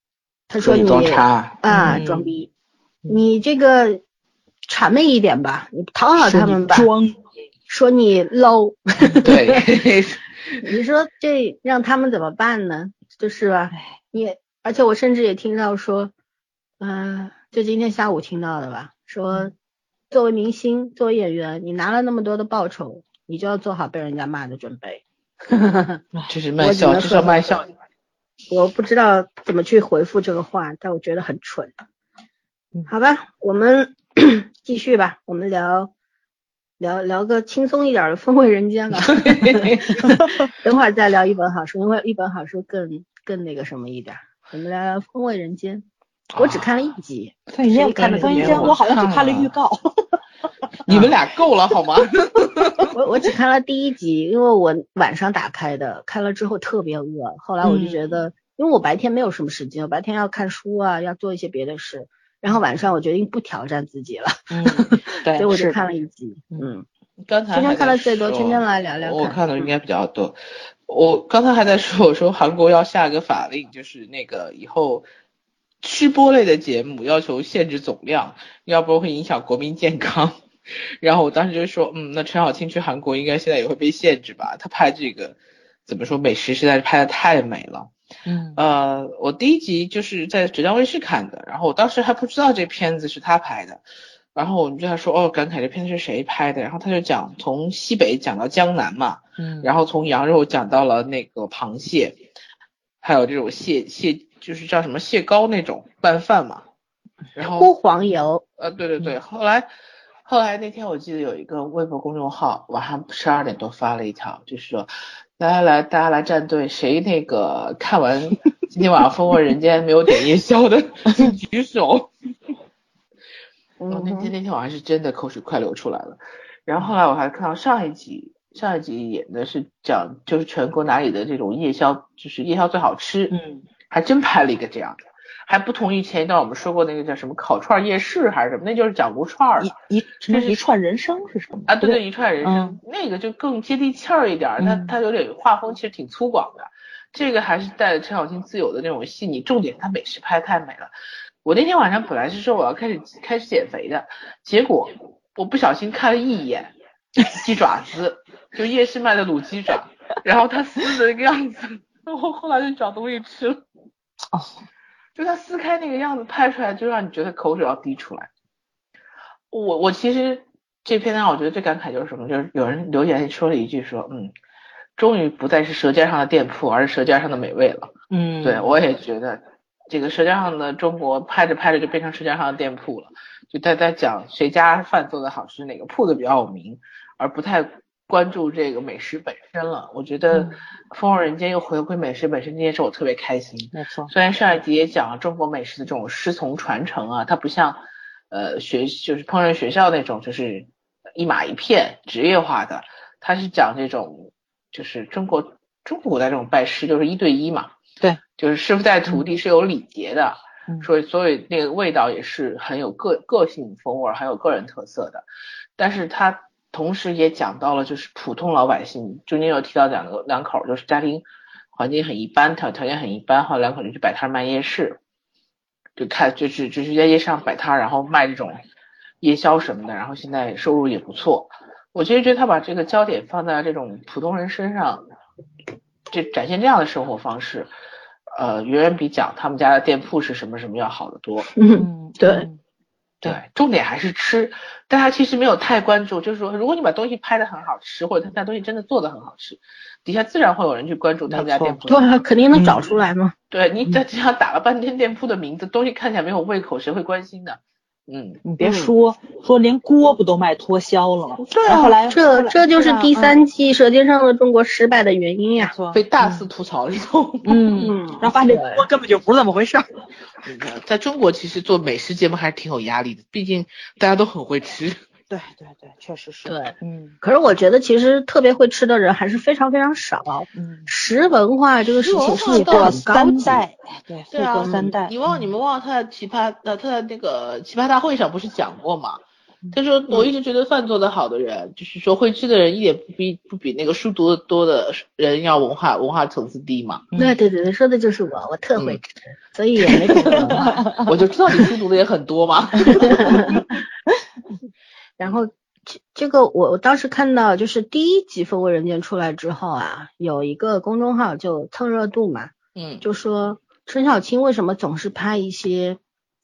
Speaker 1: 他说你
Speaker 2: 装叉
Speaker 1: 啊，装逼，你这个谄媚一点吧，你讨好他们吧，
Speaker 3: 装，
Speaker 1: 说你 low，
Speaker 2: 对，
Speaker 1: 你说这让他们怎么办呢？就是吧，你而且我甚至也听到说，嗯，就今天下午听到的吧，说作为明星，作为演员，你拿了那么多的报酬，你就要做好被人家骂的准备。
Speaker 2: 这是卖笑，这是卖笑。
Speaker 1: 我不知道怎么去回复这个话，但我觉得很蠢。好吧，我们 继续吧，我们聊聊聊个轻松一点的《风味人间》吧。等会儿再聊一本好书，因为一本好书更更那个什么一点。我们聊聊《风味人间》，我只看了一集。
Speaker 3: 风味人间，风味人间，我好像只看了预告。
Speaker 2: 你们俩够了好吗？
Speaker 1: 我我只看了第一集，因为我晚上打开的，看了之后特别饿。后来我就觉得，因为我白天没有什么时间，我白天要看书啊，要做一些别的事。然后晚上我决定不挑战自己了，
Speaker 3: 嗯，对，
Speaker 1: 所以我就看了一集。
Speaker 2: 嗯，刚才
Speaker 1: 圈圈看的最多，今天来聊聊。
Speaker 2: 我看的应该比较多。我刚才还在说，我说韩国要下个法令，就是那个以后吃播类的节目要求限制总量，要不然会影响国民健康。然后我当时就说，嗯，那陈小青去韩国应该现在也会被限制吧？他拍这个怎么说美食实在是拍的太美了。
Speaker 3: 嗯，
Speaker 2: 呃，我第一集就是在浙江卫视看的，然后我当时还不知道这片子是他拍的，然后我们就在说，哦，感慨这片子是谁拍的？然后他就讲从西北讲到江南嘛，
Speaker 3: 嗯，
Speaker 2: 然后从羊肉讲到了那个螃蟹，还有这种蟹蟹就是叫什么蟹膏那种拌饭嘛，然后
Speaker 1: 锅黄油，
Speaker 2: 呃，对对对，后来。后来那天我记得有一个微博公众号晚上十二点多发了一条，就是说来来来，大家来站队，谁那个看完 今天晚上《风味人间》没有点夜宵的 举手。我那天那天晚上是真的口水快流出来了。然后后来我还看到上一集，上一集演的是讲就是全国哪里的这种夜宵，就是夜宵最好吃，
Speaker 3: 嗯，
Speaker 2: 还真拍了一个这样的。还不同于前一段我们说过那个叫什么烤串夜市还是什么，那就是讲撸串的，
Speaker 3: 一这是一串人生是什么
Speaker 2: 啊？对对，一串人生，那个就更接地气儿一点，它它有点画风，其实挺粗犷的。这个还是带着陈小青自有的那种细腻，重点它美食拍太美了。我那天晚上本来是说我要开始开始减肥的，结果我不小心看了一眼鸡爪子，就夜市卖的卤鸡爪，然后它撕的那个样子，然后后来就找东西吃了。哦。就他撕开那个样子拍出来，就让你觉得口水要滴出来。我我其实这篇呢，我觉得最感慨就是什么，就是有人留言说了一句说，嗯，终于不再是舌尖上的店铺，而是舌尖上的美味了。
Speaker 3: 嗯，
Speaker 2: 对我也觉得这个舌尖上的中国拍着拍着就变成舌尖上的店铺了，就在在讲谁家饭做的好吃，哪个铺子比较有名，而不太。关注这个美食本身了，我觉得《风味人间》又回归美食本身这件事，我特别开心。
Speaker 3: 没错，
Speaker 2: 虽然上一集也讲了中国美食的这种师从传承啊，它不像呃学就是烹饪学校那种就是一码一片职业化的，它是讲这种就是中国中国古代这种拜师就是一对一嘛，
Speaker 3: 对，
Speaker 2: 就是师傅带徒弟是有礼节的，所以所以那个味道也是很有个个性风味，很有个人特色的，但是它。同时也讲到了，就是普通老百姓，中间有提到两个两口，就是家庭环境很一般，条条件很一般，后来两口就去摆摊卖夜市，就看就是就是在夜市上摆摊，然后卖这种夜宵什么的，然后现在收入也不错。我其实觉得他把这个焦点放在这种普通人身上，这展现这样的生活方式，呃，远远比讲他们家的店铺是什么什么要好得多。
Speaker 1: 嗯，对。
Speaker 2: 对，重点还是吃，大家其实没有太关注，就是说，如果你把东西拍的很好吃，或者他家东西真的做的很好吃，底下自然会有人去关注他们家店铺。
Speaker 1: 对啊，肯定能找出来嘛。
Speaker 2: 对你在底下打了半天店铺的名字，东西看起来没有胃口，谁会关心的？嗯，
Speaker 3: 你别说，说连锅不都卖脱销了吗？
Speaker 1: 对
Speaker 3: 啊，后来
Speaker 1: 这这就是第三季《舌尖上的中国》失败的原因呀，
Speaker 2: 被大肆吐槽了以后。
Speaker 3: 嗯，然后发现这锅根本就不是那么回事儿。
Speaker 2: 在中国，其实做美食节目还是挺有压力的，毕竟大家都很会吃。
Speaker 3: 对对对，确实是。
Speaker 1: 对，
Speaker 3: 嗯。
Speaker 1: 可是我觉得，其实特别会吃的人还是非常非常少。
Speaker 3: 嗯。
Speaker 1: 食文化这个事情是
Speaker 3: 过三代，
Speaker 1: 对，
Speaker 2: 对啊，
Speaker 3: 三代。
Speaker 2: 你忘你们忘了他在奇葩呃他在那个奇葩大会上不是讲过吗？他说我一直觉得饭做得好的人，就是说会吃的人一点不比不比那个书读的多的人要文化文化层次低嘛。
Speaker 1: 对对对，说的就是我，我特会吃，所以也没什么。
Speaker 2: 我就知道你书读的也很多嘛。
Speaker 1: 然后这这个我我当时看到就是第一集《风味人间》出来之后啊，有一个公众号就蹭热度嘛，
Speaker 2: 嗯，
Speaker 1: 就说陈小青为什么总是拍一些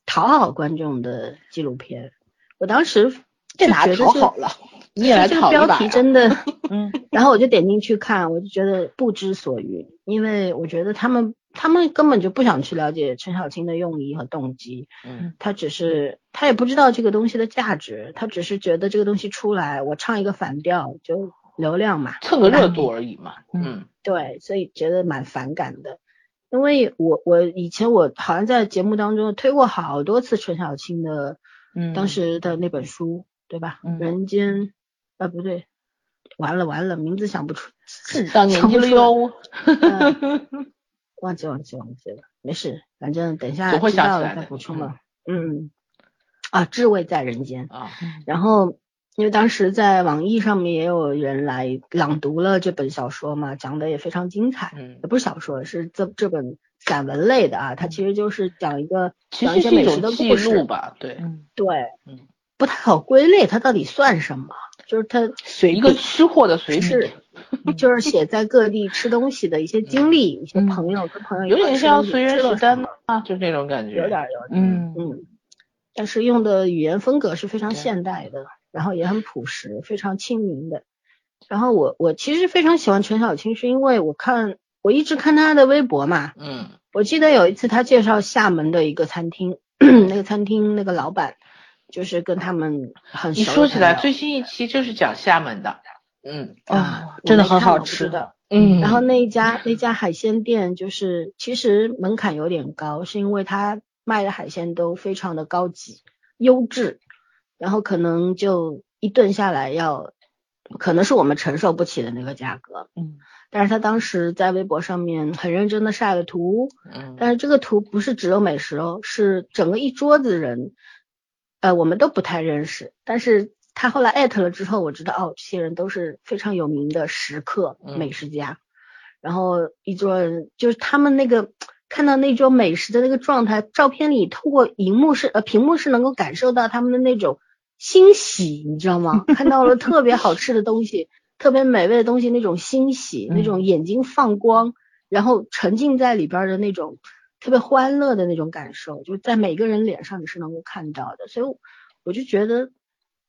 Speaker 1: 讨好观众的纪录片？我当时
Speaker 3: 这哪讨好了？
Speaker 2: 你也来
Speaker 1: 这个标题真的，
Speaker 3: 嗯，
Speaker 1: 然后我就点进去看，我就觉得不知所云，因为我觉得他们。他们根本就不想去了解陈小青的用意和动机，
Speaker 2: 嗯，
Speaker 1: 他只是他也不知道这个东西的价值，他只是觉得这个东西出来，我唱一个反调就流量嘛，
Speaker 2: 蹭个热度而已嘛，嗯，
Speaker 1: 对，所以觉得蛮反感的，因为我我以前我好像在节目当中推过好多次陈小青的，
Speaker 3: 嗯，
Speaker 1: 当时的那本书，对吧？
Speaker 3: 嗯，
Speaker 1: 人间啊不对，完了完了，名字想不出，
Speaker 2: 到年纪了哟。
Speaker 1: 忘记忘记忘记了，没事，反正等一下
Speaker 2: 知
Speaker 1: 道了再补充嘛。嗯，啊，至味在人间
Speaker 2: 啊。
Speaker 1: 然后，因为当时在网易上面也有人来朗读了这本小说嘛，讲的也非常精彩。
Speaker 2: 嗯，
Speaker 1: 也不是小说，是这这本散文类的啊。它其实就是讲一个讲
Speaker 2: 一
Speaker 1: 些美食的故事
Speaker 2: 吧。对，
Speaker 1: 对，
Speaker 2: 嗯，
Speaker 1: 不太好归类，它到底算什么？就是它
Speaker 2: 随一个吃货的随
Speaker 1: 是。就是写在各地吃东西的一些经历，一些朋友跟朋友
Speaker 2: 有点像随园食单啊，就那种感觉，
Speaker 1: 有点有点，嗯嗯，但是用的语言风格是非常现代的，然后也很朴实，非常亲民的。然后我我其实非常喜欢陈小青，是因为我看我一直看他的微博嘛，
Speaker 2: 嗯，
Speaker 1: 我记得有一次他介绍厦门的一个餐厅，那个餐厅那个老板就是跟他们很熟。
Speaker 2: 你说起来，最新一期就是讲厦门的。嗯
Speaker 1: 啊，
Speaker 3: 真的很好吃的。
Speaker 1: 嗯，然后那一家那家海鲜店就是其实门槛有点高，是因为他卖的海鲜都非常的高级优质，然后可能就一顿下来要，可能是我们承受不起的那个价格。
Speaker 3: 嗯，
Speaker 1: 但是他当时在微博上面很认真的晒了图。
Speaker 2: 嗯，
Speaker 1: 但是这个图不是只有美食哦，是整个一桌子人，呃，我们都不太认识，但是。他后来艾特了之后，我知道哦，这些人都是非常有名的食客、美食家。然后一桌人就是他们那个看到那桌美食的那个状态，照片里透过荧幕是呃屏幕是能够感受到他们的那种欣喜，你知道吗？看到了特别好吃的东西，特别美味的东西，那种欣喜，那种眼睛放光，然后沉浸在里边的那种特别欢乐的那种感受，就在每个人脸上你是能够看到的。所以我就觉得。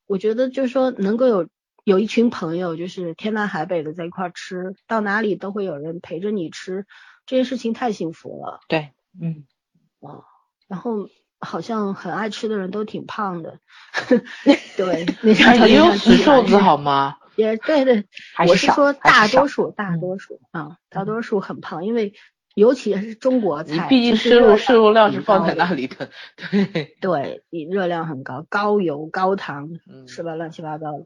Speaker 1: 我觉得就是说，能够有有一群朋友，就是天南海北的在一块吃，到哪里都会有人陪着你吃，这件事情太幸福了。
Speaker 3: 对，嗯，
Speaker 1: 哦，然后好像很爱吃的人都挺胖的，对，那
Speaker 2: 家也有死瘦子好吗？
Speaker 1: 也对对，我是说大多数，大多数啊，大多数很胖，因为。尤其是中国菜，
Speaker 2: 毕竟摄入摄入量是放在那里的，对
Speaker 1: 对，你热量很高，高油高糖，是吧？乱七八糟的，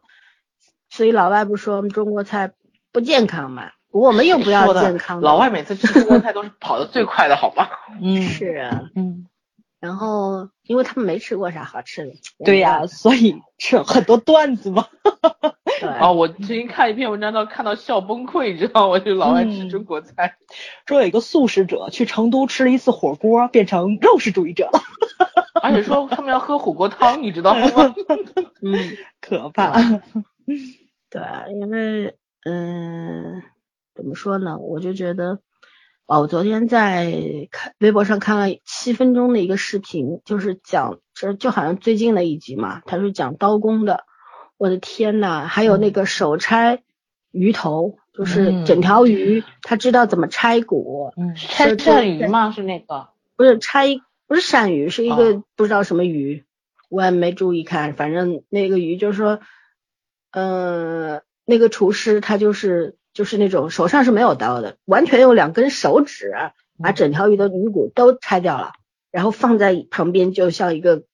Speaker 1: 所以老外不说我们中国菜不健康嘛？我们又不要健康。
Speaker 2: 老外每次吃中国菜都是跑得最快的，好吗？
Speaker 3: 嗯，
Speaker 1: 是啊，
Speaker 3: 嗯，
Speaker 1: 然后因为他们没吃过啥好吃的，
Speaker 3: 对呀，所以吃很多段子嘛。
Speaker 1: 啊，
Speaker 2: 我最近看一篇文章，到看到笑崩溃，你知道吗？就老爱吃中国菜，
Speaker 3: 说有一个素食者去成都吃了一次火锅，变成肉食主义者了，
Speaker 2: 而且说他们要喝火锅汤，你知道吗？
Speaker 1: 嗯，
Speaker 3: 可怕。
Speaker 1: 对，因为嗯，怎么说呢？我就觉得，哦，我昨天在看微博上看了七分钟的一个视频，就是讲这就好像最近的一集嘛，他是讲刀工的，我的天呐，还有那个手拆鱼头，就是整条鱼，他知道怎么拆骨，
Speaker 2: 嗯，拆鳝鱼吗？是那个？
Speaker 1: 不是拆，不是鳝鱼，是一个不知道什么鱼，我也没注意看，反正那个鱼就是说，嗯，那个厨师他就是就是那种手上是没有刀的，完全用两根手指把整条鱼的鱼骨都拆掉了。然后放在旁边，就像一个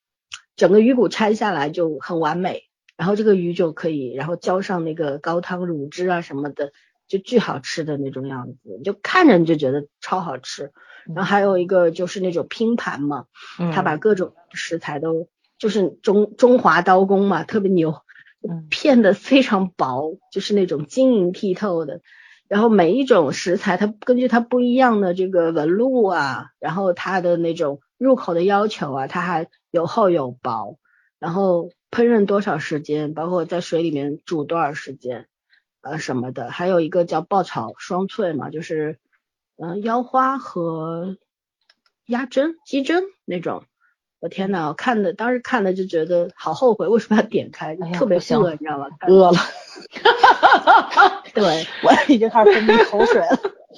Speaker 1: 整个鱼骨拆下来就很完美，然后这个鱼就可以，然后浇上那个高汤卤汁啊什么的，就巨好吃的那种样子，就看着你就觉得超好吃。然后还有一个就是那种拼盘嘛，他把各种食材都就是中中华刀工嘛，特别牛，片的非常薄，就是那种晶莹剔透的。然后每一种食材，它根据它不一样的这个纹路啊，然后它的那种入口的要求啊，它还有厚有薄，然后烹饪多少时间，包括在水里面煮多少时间，呃什么的，还有一个叫爆炒双脆嘛，就是嗯腰花和鸭胗、鸡胗那种。我天呐，我看的当时看的就觉得好后悔，为什么要点开？特别饿，你知道吗？
Speaker 3: 饿了。
Speaker 1: 对，
Speaker 3: 我已经开始分泌口水了。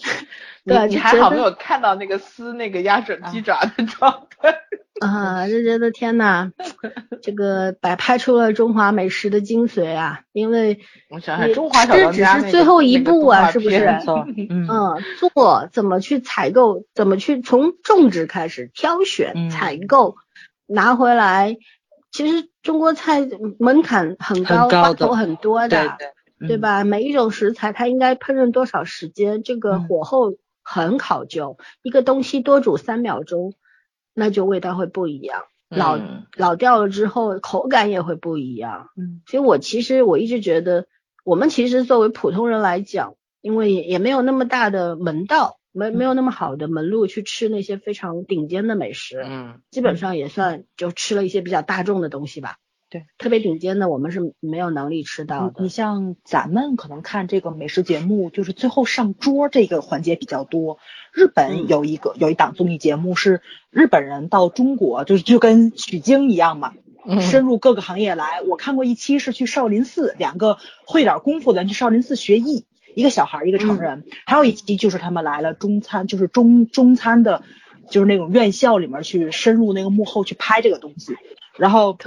Speaker 1: 对，
Speaker 2: 你还好没有看到那个撕那个鸭爪、鸡爪的状态。
Speaker 1: 啊，就觉得天呐，这个摆拍出了中华美食的精髓啊！因为
Speaker 2: 我想想，中华小
Speaker 1: 只是最后一步啊，是不是？
Speaker 3: 嗯，
Speaker 1: 做怎么去采购，怎么去从种植开始挑选、采购。拿回来，其实中国菜门槛很高，花头很多的，对吧？每一种食材它应该烹饪多少时间，这个火候很考究。一个东西多煮三秒钟，那就味道会不一样，老老掉了之后口感也会不一样。嗯，所以我其实我一直觉得，我们其实作为普通人来讲，因为也没有那么大的门道。没没有那么好的门路去吃那些非常顶尖的美食，
Speaker 2: 嗯，
Speaker 1: 基本上也算就吃了一些比较大众的东西吧。
Speaker 3: 对，
Speaker 1: 特别顶尖的我们是没有能力吃到的。
Speaker 3: 你像咱们可能看这个美食节目，就是最后上桌这个环节比较多。日本有一个有一档综艺节目是日本人到中国，就是就跟取经一样嘛，深入各个行业来。我看过一期是去少林寺，两个会点功夫的人去少林寺学艺。一个小孩，一个成人，还有一期就是他们来了中餐，就是中中餐的，就是那种院校里面去深入那个幕后去拍这个东西，然后，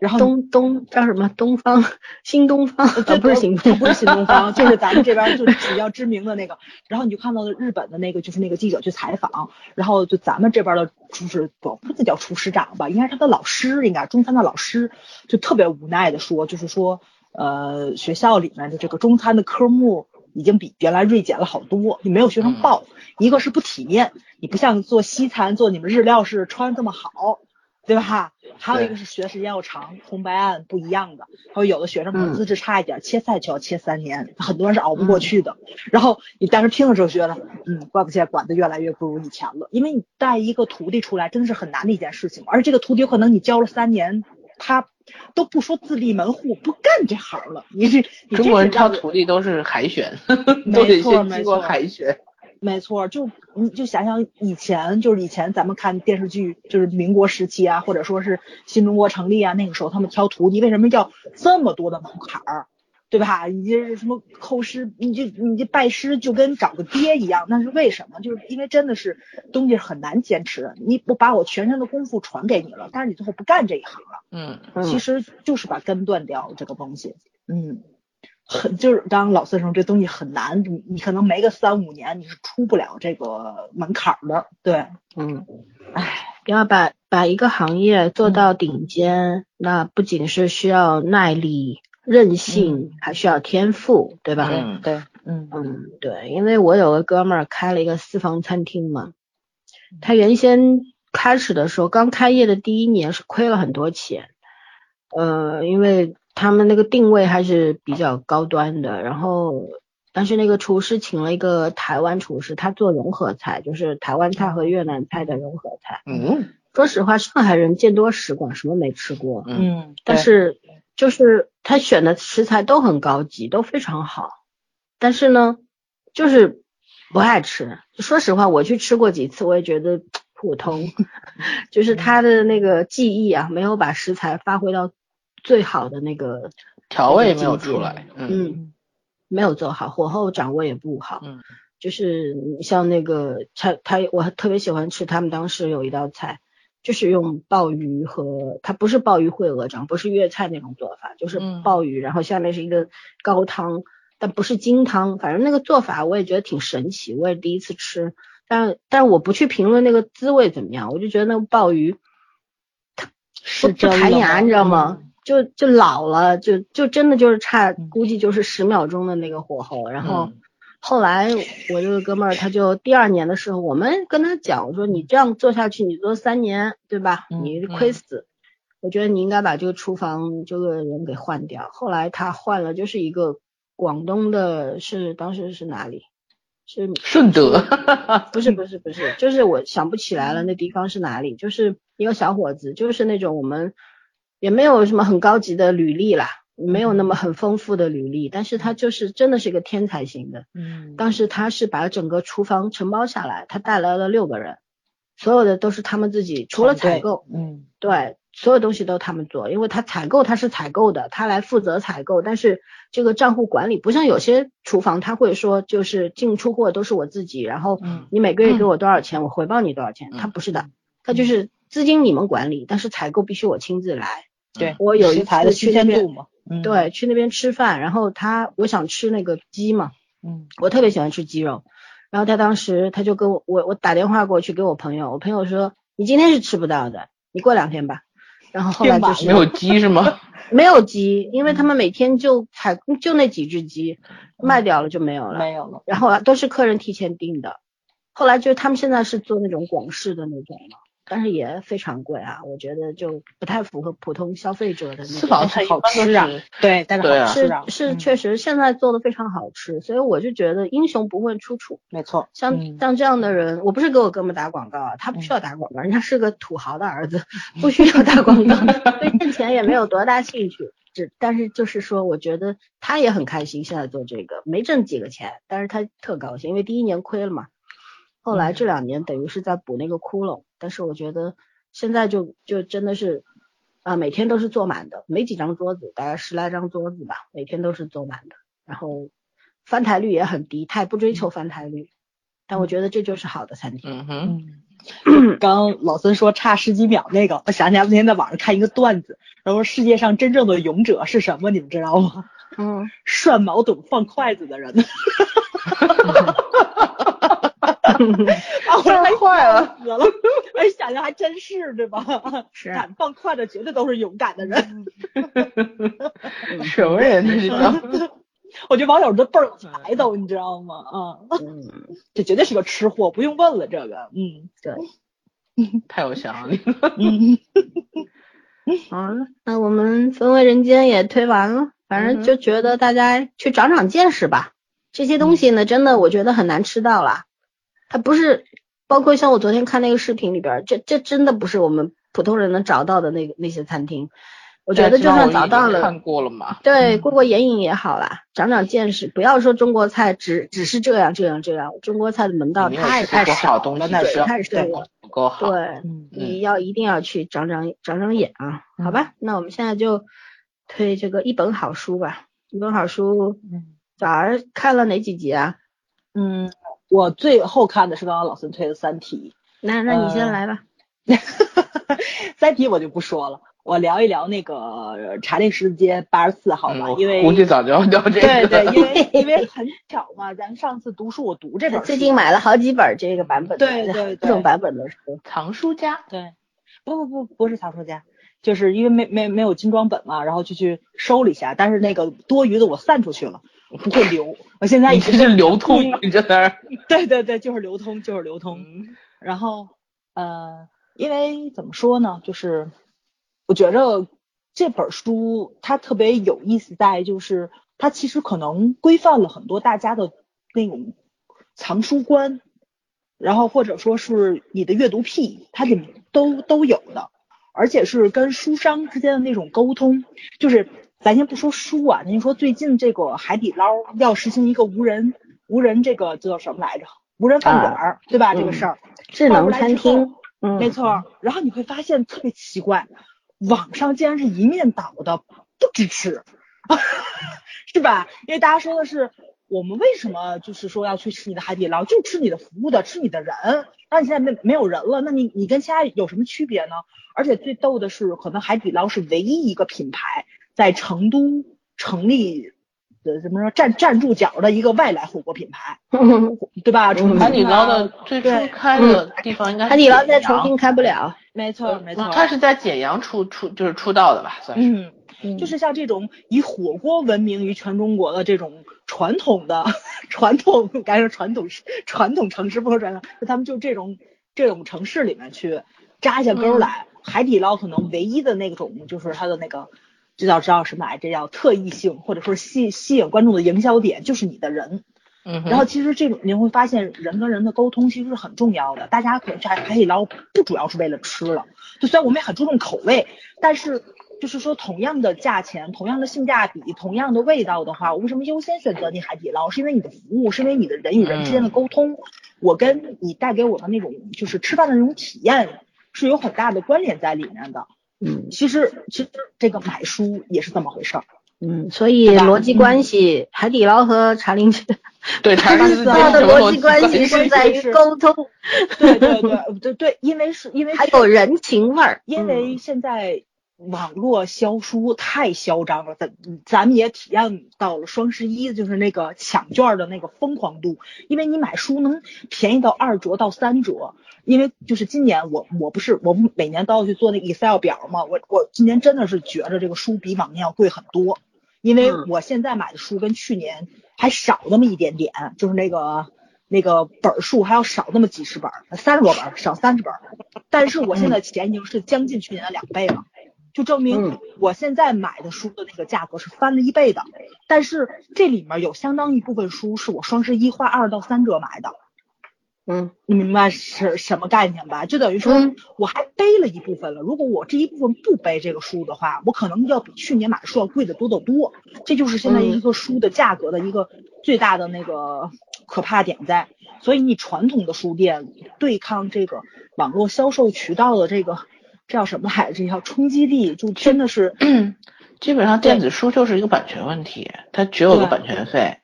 Speaker 3: 然后
Speaker 1: 东东叫什么？东方新东方，不是新东
Speaker 3: 不是新东方，就是咱们这边就是比较知名的那个，然后你就看到了日本的那个就是那个记者去采访，然后就咱们这边的厨师不不能叫厨师长吧，应该是他的老师，应该中餐的老师，就特别无奈的说，就是说呃学校里面的这个中餐的科目。已经比原来锐减了好多，你没有学生报，一个是不体面，你不像做西餐做你们日料是穿这么好，对吧？还有一个是学的时间要长，红白案不一样的，还有有的学生可能资质差一点，切菜就要切三年，很多人是熬不过去的。然后你当时听的时候觉得，嗯，怪不得管的越来越不如以前了，因为你带一个徒弟出来真的是很难的一件事情，而这个徒弟有可能你教了三年，他。都不说自立门户，不干这行了。你这
Speaker 2: 中国人挑徒弟都是海选，都得先经过海选。
Speaker 3: 没错，就你就想想以前，就是以前咱们看电视剧，就是民国时期啊，或者说是新中国成立啊，那个时候他们挑徒弟，为什么要这么多的门槛儿？对吧？你这什么后师，你就你这拜师就跟找个爹一样，那是为什么？就是因为真的是东西很难坚持。你我把我全身的功夫传给你了，但是你最后不干这一行了，
Speaker 2: 嗯，
Speaker 3: 其实就是把根断掉这个东西，嗯，很就是当老师说这东西很难，你你可能没个三五年你是出不了这个门槛的，对，
Speaker 1: 嗯，唉，要把把一个行业做到顶尖，那不仅是需要耐力。韧性还需要天赋，对吧？
Speaker 3: 嗯，对，
Speaker 1: 嗯嗯对，因为我有个哥们儿开了一个私房餐厅嘛，他原先开始的时候刚开业的第一年是亏了很多钱，呃，因为他们那个定位还是比较高端的，然后但是那个厨师请了一个台湾厨师，他做融合菜，就是台湾菜和越南菜的融合菜。
Speaker 2: 嗯，
Speaker 1: 说实话，上海人见多识广，什么没吃过？
Speaker 3: 嗯，
Speaker 1: 但是。就是他选的食材都很高级，都非常好，但是呢，就是不爱吃。说实话，我去吃过几次，我也觉得普通，就是他的那个技艺啊，没有把食材发挥到最好的那个
Speaker 2: 调味没有出来，
Speaker 1: 嗯，没有做好，火候掌握也不好，
Speaker 2: 嗯，
Speaker 1: 就是像那个他他我特别喜欢吃他们当时有一道菜，就是用鲍鱼和它不是鲍鱼烩鹅掌，不是粤菜那种做法，就是鲍鱼，然后下面是一个高汤。但不是金汤，反正那个做法我也觉得挺神奇，我也第一次吃，但但是我不去评论那个滋味怎么样，我就觉得那个鲍鱼它是不弹牙，你知道吗？就就老了，就就真的就是差，估计就是十秒钟的那个火候。然后后来我这个哥们儿他就第二年的时候，我们跟他讲，我说你这样做下去，你做三年，对吧？你亏死。我觉得你应该把这个厨房这个人给换掉。后来他换了，就是一个。广东的是当时是哪里？是
Speaker 2: 顺德？
Speaker 1: 不是不是不是，就是我想不起来了，那地方是哪里？就是一个小伙子，就是那种我们也没有什么很高级的履历啦，没有那么很丰富的履历，但是他就是真的是一个天才型的。嗯。当时他是把整个厨房承包下来，他带来了六个人，所有的都是他们自己，除了采购。嗯。对。所有东西都他们做，因为他采购他是采购的，他来负责采购，但是这个账户管理不像有些厨房他会说就是进出货都是我自己，然后你每个月给我多少钱，我回报你多少钱，他不是的，他就是资金你们管理，但是采购必须我亲自来。
Speaker 3: 对，
Speaker 1: 我有一次去那边，
Speaker 3: 嗯，
Speaker 1: 对，去那边吃饭，然后他我想吃那个鸡嘛，嗯，我特别喜欢吃鸡肉，然后他当时他就跟我我我打电话过去给我朋友，我朋友说你今天是吃不到的，你过两天吧。然后后来就是
Speaker 2: 没有鸡是吗？
Speaker 1: 没有鸡，因为他们每天就采就那几只鸡，卖掉了就没有了，
Speaker 3: 没有了。
Speaker 1: 然后都是客人提前订的，后来就他们现在是做那种广式的那种了。但是也非常贵啊，我觉得就不太符合普通消费者的那种。
Speaker 2: 私房菜
Speaker 3: 好吃啊，对，但是好吃
Speaker 1: 啊，是是确实现在做的非常好吃，所以我就觉得英雄不问出处。
Speaker 3: 没错，
Speaker 1: 像像这样的人，我不是给我哥们打广告啊，他不需要打广告，人家是个土豪的儿子，不需要打广告，对挣钱也没有多大兴趣。只但是就是说，我觉得他也很开心，现在做这个没挣几个钱，但是他特高兴，因为第一年亏了嘛。后来这两年等于是在补那个窟窿，但是我觉得现在就就真的是啊，每天都是坐满的，没几张桌子，大概十来张桌子吧，每天都是坐满的，然后翻台率也很低，他也不追求翻台率，但我觉得这就是好的餐厅。
Speaker 2: 嗯哼，
Speaker 3: 刚老孙说差十几秒那个，我想起来那天在网上看一个段子，然后世界上真正的勇者是什么？你们知道吗？
Speaker 1: 嗯，
Speaker 3: 涮毛肚放筷子的人。
Speaker 2: 太坏了，
Speaker 3: 死了！哎，想想还真是，对吧？
Speaker 1: 是，
Speaker 3: 敢放快的绝对都是勇敢的人。
Speaker 2: 什么人这是？
Speaker 3: 我觉得网友都倍儿有才都，你知道吗？啊，这绝对是个吃货，不用问了。这个，嗯，
Speaker 1: 对，
Speaker 2: 太有想象力
Speaker 1: 了。嗯，好了，那我们《风味人间》也推完了，反正就觉得大家去长长见识吧。这些东西呢，真的我觉得很难吃到了。它不是，包括像我昨天看那个视频里边，这这真的不是我们普通人能找到的那个那些餐厅。我觉得就算找到了，
Speaker 2: 看过了嘛？
Speaker 1: 对，过过眼瘾也好啦，长长见识。不要说中国菜只只是这样这样这样，中国菜的门道太太少了，那是太深了，
Speaker 2: 不够好。
Speaker 1: 对，你要一定要去长长长长眼啊，好吧？那我们现在就推这个一本好书吧，一本好书。早上看了哪几集啊？
Speaker 3: 嗯。我最后看的是刚刚老孙推的《三体》，
Speaker 1: 那那你先来吧，《
Speaker 3: 三体》我就不说了，我聊一聊那个《查理十字街八十四号》吧，因为
Speaker 2: 估计早就要聊这个。
Speaker 3: 对对，因为因为很巧嘛，咱们上次读书我读这本，
Speaker 1: 最近买了好几本这个版本，
Speaker 3: 对 对，
Speaker 1: 各种版本的书，
Speaker 2: 藏书家，
Speaker 3: 对，不不不不是藏书家，就是因为没没没有精装本嘛，然后就去收了一下，但是那个多余的我散出去了。不会流，我现在已经
Speaker 2: 是流通，你这儿。
Speaker 3: 对对对，就是流通，就是流通。然后呃，因为怎么说呢，就是我觉着这本书它特别有意思，在就是它其实可能规范了很多大家的那种藏书观，然后或者说是你的阅读癖，它里面都都有的，而且是跟书商之间的那种沟通，就是。咱先不说书啊，您说最近这个海底捞要实行一个无人无人这个叫什么来着？无人饭馆，对吧？这个事儿，
Speaker 1: 智能餐厅，嗯，
Speaker 3: 没错。然后你会发现特别奇怪，网上竟然是一面倒的不支持，是吧？因为大家说的是我们为什么就是说要去吃你的海底捞，就吃你的服务的，吃你的人。那你现在没没有人了，那你你跟其他有什么区别呢？而且最逗的是，可能海底捞是唯一一个品牌在成都成立。的怎么说站站住脚的一个外来火锅品牌，对吧？
Speaker 2: 海底捞的最初开的地方应该
Speaker 1: 海底捞在重庆开不了，
Speaker 3: 没错没错，
Speaker 2: 他是在简阳出出就是出道的吧，算
Speaker 3: 是。嗯，就是像这种以火锅闻名于全中国的这种传统的传统，该说传统传统城市不说传统，就他们就这种这种城市里面去扎下根来，海底捞可能唯一的那种就是它的那个。就要知道什么来，这叫特异性，或者说吸吸引观众的营销点，就是你的人。
Speaker 2: 嗯，
Speaker 3: 然后其实这种你会发现，人跟人的沟通其实是很重要的。大家可能去海海底捞不主要是为了吃了，就虽然我们也很注重口味，但是就是说同样的价钱、同样的性价比、同样的味道的话，我为什么优先选择你海底捞？是因为你的服务，是因为你的人与人之间的沟通，我跟你带给我的那种就是吃饭的那种体验是有很大的关联在里面的。嗯，其实其实这个买书也是这么回事儿。
Speaker 1: 嗯，所以逻辑关系，海底捞和茶陵区，
Speaker 2: 对茶陵区的
Speaker 1: 逻辑关系是在于沟通。
Speaker 3: 对对对对对，因为是因为
Speaker 1: 还有人情味儿，
Speaker 3: 因为现在。网络销书太嚣张了，咱咱们也体验到了双十一就是那个抢券的那个疯狂度，因为你买书能便宜到二折到三折，因为就是今年我我不是我们每年都要去做那个 Excel 表嘛，我我今年真的是觉着这个书比往年要贵很多，因为我现在买的书跟去年还少那么一点点，就是那个那个本数还要少那么几十本，三十多本少三十本，但是我现在钱已经是将近去年的两倍了。就证明我现在买的书的那个价格是翻了一倍的，但是这里面有相当一部分书是我双十一花二到三折买的，
Speaker 1: 嗯，
Speaker 3: 你明白是什么概念吧？就等于说我还背了一部分了。如果我这一部分不背这个书的话，我可能要比去年买的书要贵的多得多。这就是现在一个书的价格的一个最大的那个可怕点在。所以你传统的书店对抗这个网络销售渠道的这个。这叫什么来着？这叫冲击力，就真的是，
Speaker 2: 基本上电子书就是一个版权问题，它只有个版权费。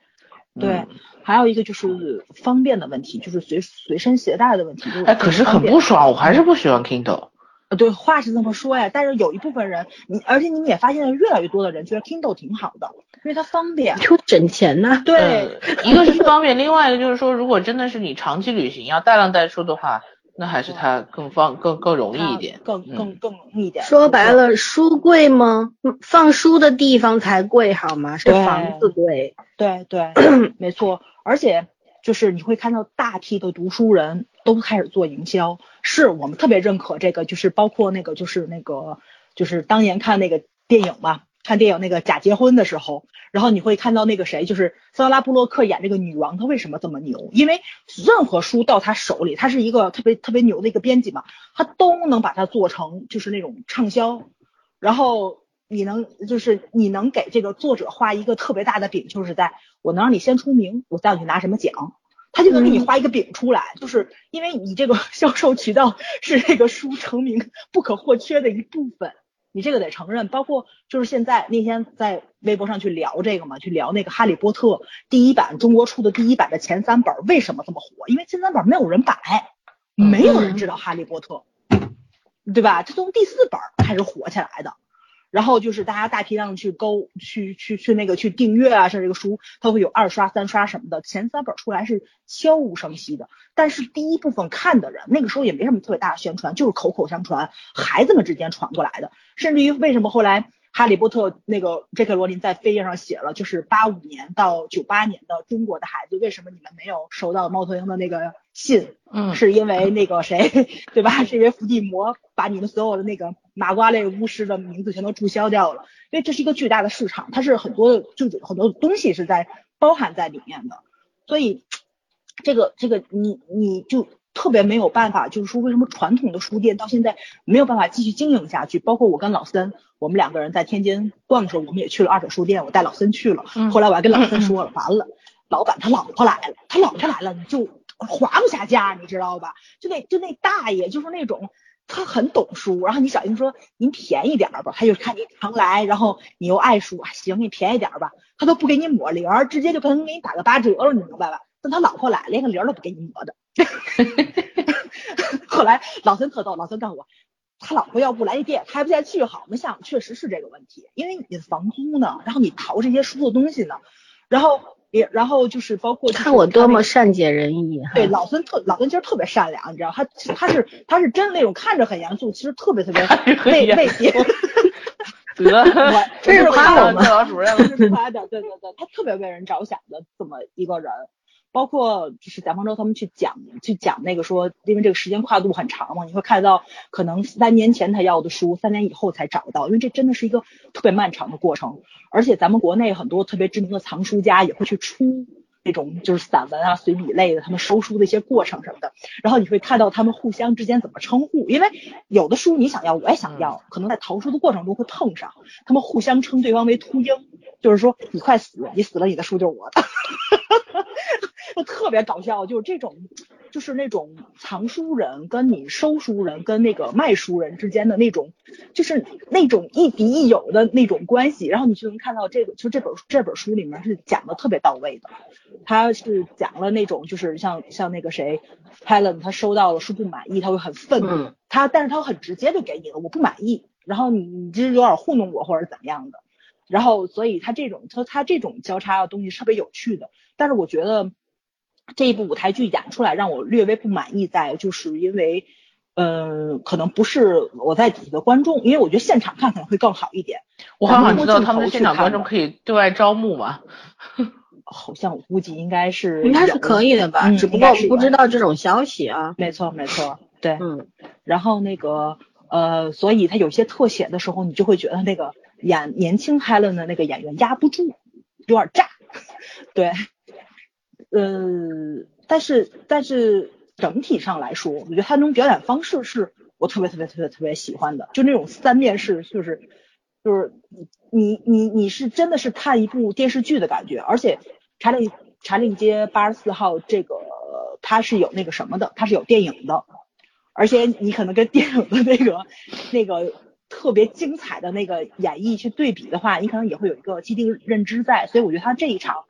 Speaker 3: 对，还有一个就是方便的问题，就是随随身携带的问题。
Speaker 2: 哎，可是很不爽，我还是不喜欢 Kindle。
Speaker 3: 对，话是这么说呀，但是有一部分人，你而且你们也发现了，越来越多的人觉得 Kindle 挺好的，因为它方便，
Speaker 1: 就省钱呐。
Speaker 3: 对，
Speaker 2: 一个是方便，另外一个就是说，如果真的是你长期旅行要大量带书的话。那还是它更方更更容易一点，
Speaker 3: 更更更容易一点。
Speaker 1: 说白了，书贵吗？放书的地方才贵好吗？是房子贵。
Speaker 3: 对对，没错。而且就是你会看到大批的读书人都开始做营销，是我们特别认可这个，就是包括那个就是那个就是当年看那个电影嘛。看电影那个假结婚的时候，然后你会看到那个谁，就是桑拉布洛克演这个女王，她为什么这么牛？因为任何书到她手里，她是一个特别特别牛的一个编辑嘛，她都能把它做成就是那种畅销。然后你能就是你能给这个作者画一个特别大的饼，就是在我能让你先出名，我再让你拿什么奖，他就能给你画一个饼出来，就是因为你这个 销售渠道是这个书成名不可或缺的一部分。你这个得承认，包括就是现在那天在微博上去聊这个嘛，去聊那个《哈利波特》第一版中国出的第一版的前三本为什么这么火？因为前三本没有人摆，没有人知道《哈利波特》，对吧？这从第四本开始火起来的。然后就是大家大批量去勾去去去那个去订阅啊，像这个书它会有二刷三刷什么的，前三本出来是悄无声息的，但是第一部分看的人那个时候也没什么特别大的宣传，就是口口相传，孩子们之间传过来的，甚至于为什么后来。哈利波特那个 J.K. 罗琳在扉页上写了，就是八五年到九八年的中国的孩子，为什么你们没有收到猫头鹰的那个信？
Speaker 2: 嗯，
Speaker 3: 是因为那个谁，对吧？是因为伏地魔把你们所有的那个麻瓜类巫师的名字全都注销掉了，因为这是一个巨大的市场，它是很多就很多东西是在包含在里面的，所以这个这个你你就。特别没有办法，就是说为什么传统的书店到现在没有办法继续经营下去？包括我跟老森，我们两个人在天津逛的时候，我们也去了二手书店，我带老森去了。后来我还跟老森说了，完了，老板他老婆来了，他老婆来了，你就划不下价，你知道吧？就那就那大爷就是那种。他很懂书，然后你小心说您便宜点吧，他就看你常来，然后你又爱书，行，给你便宜点吧，他都不给你抹零，直接就可能给你打个八折了，你明白吧？等他老婆来，连个零都不给你抹的。后来老孙特逗，老孙告诉我，他老婆要不来，这店开不下去，好，我们想确实是这个问题，因为你的房租呢，然后你淘这些书的东西呢，然后。也然后就是包括
Speaker 1: 看我多么善解人意，
Speaker 3: 对老孙特老孙其实特别善良，你知道他他是他是真那种看着很严肃，其实特别特别内内心。
Speaker 2: 得
Speaker 3: 我这是
Speaker 1: 夸我们
Speaker 2: 老主任，
Speaker 3: 这是夸的，对对对，他特别为人着想的这么一个人。包括就是贾方舟他们去讲去讲那个说，因为这个时间跨度很长嘛，你会看到可能三年前他要的书，三年以后才找到，因为这真的是一个特别漫长的过程。而且咱们国内很多特别知名的藏书家也会去出那种就是散文啊、随笔类的，他们收书的一些过程什么的。然后你会看到他们互相之间怎么称呼，因为有的书你想要，我也想要，可能在淘书的过程中会碰上，他们互相称对方为秃鹰，就是说你快死，你死了你的书就是我的。就特别搞笑，就是这种，就是那种藏书人跟你收书人跟那个卖书人之间的那种，就是那种亦敌亦友的那种关系。然后你就能看到这个，就这本这本书里面是讲的特别到位的。他是讲了那种，就是像像那个谁，Helen，他收到了书不满意，他会很愤怒。他但是他很直接就给你了，我不满意。然后你你这是有点糊弄我或者怎么样的。然后所以他这种他他这种交叉的东西特别有趣的。但是我觉得。这一部舞台剧演出来让我略微不满意，在就是因为，呃，可能不是我在底下的观众，因为我觉得现场看可能会更好一点。
Speaker 2: 我好像知道他们的现场观众可以对外招募吧？
Speaker 3: 好像我估计应该是
Speaker 1: 应该是可以的吧，只不过我不知道这种消息啊。
Speaker 3: 没错没错，对，嗯。然后那个呃，所以他有些特写的时候，你就会觉得那个演年轻 Helen 的那个演员压不住，有点炸，对。呃，但是但是整体上来说，我觉得他那种表演方式是我特别特别特别特别喜欢的，就那种三面式，就是就是你你你是真的是看一部电视剧的感觉，而且查理查理街八十四号这个它是有那个什么的，它是有电影的，而且你可能跟电影的那个那个特别精彩的那个演绎去对比的话，你可能也会有一个既定认知在，所以我觉得他这一场。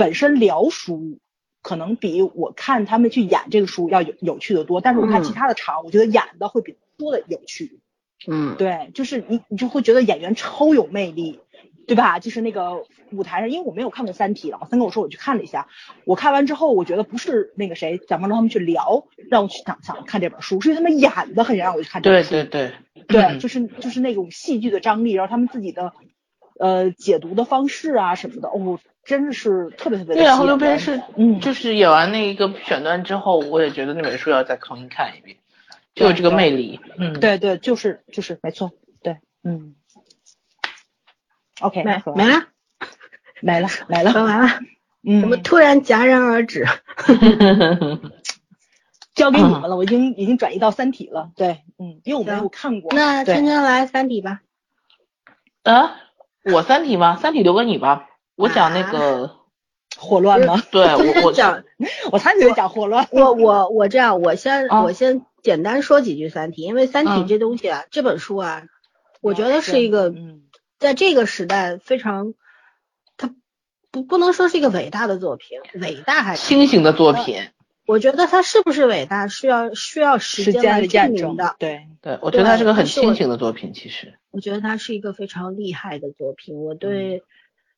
Speaker 3: 本身聊书可能比我看他们去演这个书要有有趣的多，但是我看其他的场，我觉得演的会比说的有趣。
Speaker 1: 嗯，
Speaker 3: 对，就是你你就会觉得演员超有魅力，对吧？就是那个舞台上，因为我没有看过《三体》，老三跟我说我去看了一下，我看完之后，我觉得不是那个谁蒋方舟他们去聊让我去想想看这本书，是因为他们演的很让我去看这本书。
Speaker 2: 对对
Speaker 3: 对，对，就是就是那种戏剧的张力，然后他们自己的呃解读的方式啊什么的，哦。真的是特别特别
Speaker 2: 对，然后那边是，嗯，就是演完那一个选段之后，我也觉得那本书要再重新看一遍，就有这个魅力。嗯，
Speaker 3: 对对，就是就是没错，对，嗯。OK，
Speaker 1: 没没了，
Speaker 3: 没了 没了，
Speaker 1: 说完了。嗯。怎么突然戛然而止？
Speaker 3: 交给你们了，我已经已经转移到《三体》了。对，嗯，因为我没有看过。
Speaker 1: 那圈圈来《三体》吧。
Speaker 2: 啊，我《三体》吗？《三体》留给你吧。我讲那个
Speaker 3: 霍乱吗？
Speaker 2: 对，我我
Speaker 1: 讲，
Speaker 3: 我才觉得讲霍乱。
Speaker 1: 我我我这样，我先我先简单说几句《三体》，因为《三体》这东西啊，这本书啊，我觉得是一个，在这个时代非常，它不不能说是一个伟大的作品，伟大还是
Speaker 2: 清醒的作品。
Speaker 1: 我觉得它是不是伟大，需要需要时间来证明的。
Speaker 3: 对
Speaker 2: 对，我觉得它是个很清醒的作品，其实。
Speaker 1: 我觉得他是一个非常厉害的作品，我对。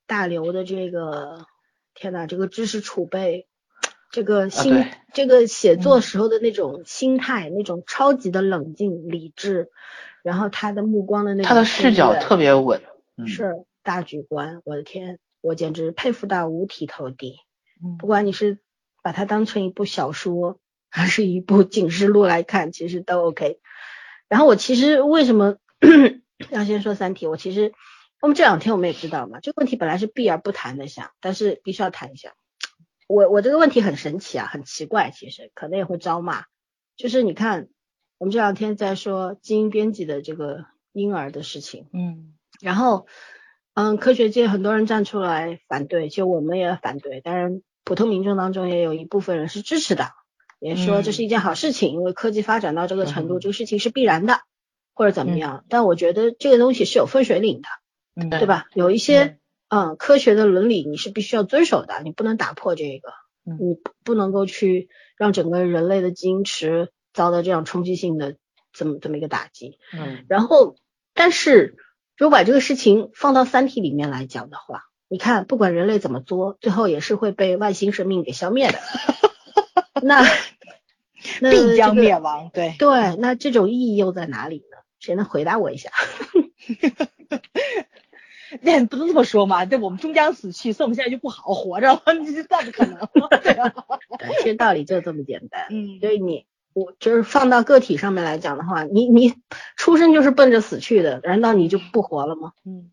Speaker 1: 大刘的这个天呐，这个知识储备，这个心，这个写作时候的那种心态，那种超级的冷静理智，然后他的目光的那种，
Speaker 2: 他的视角特别稳，
Speaker 1: 是大局观。我的天，我简直佩服到五体投地。不管你是把它当成一部小说，还是一部 警示录来看，其实都 OK。然后我其实为什么要先说三体？我其实。我们这两天我们也知道嘛，这个问题本来是避而不谈的，想，但是必须要谈一下。我我这个问题很神奇啊，很奇怪，其实可能也会招骂。就是你看，我们这两天在说基因编辑的这个婴儿的事情，
Speaker 3: 嗯，
Speaker 1: 然后嗯，科学界很多人站出来反对，其实我们也反对，当然普通民众当中也有一部分人是支持的，也说这是一件好事情，因为科技发展到这个程度，这个事情是必然的，或者怎么样。但我觉得这个东西是有分水岭的，
Speaker 3: 嗯，
Speaker 1: 对吧？有一些嗯科学的伦理你是必须要遵守的，你不能打破这个，你不能够去让整个人类的基因池遭到这样冲击性的这么这么一个打击。
Speaker 2: 嗯，
Speaker 1: 然后但是如果把这个事情放到三体里面来讲的话。你看，不管人类怎么作，最后也是会被外星生命给消灭的。那那
Speaker 3: 必将灭亡。对
Speaker 1: 对，那这种意义又在哪里呢？谁能回答我一下？
Speaker 3: 那不能这么说嘛，这，我们终将死去，所以我们现在就不好好活着了，这那不可能。对啊，
Speaker 1: 其实道理就这么简单。
Speaker 3: 嗯，
Speaker 1: 所以你我就是放到个体上面来讲的话，你你出生就是奔着死去的，难道你就不活了吗？
Speaker 3: 嗯，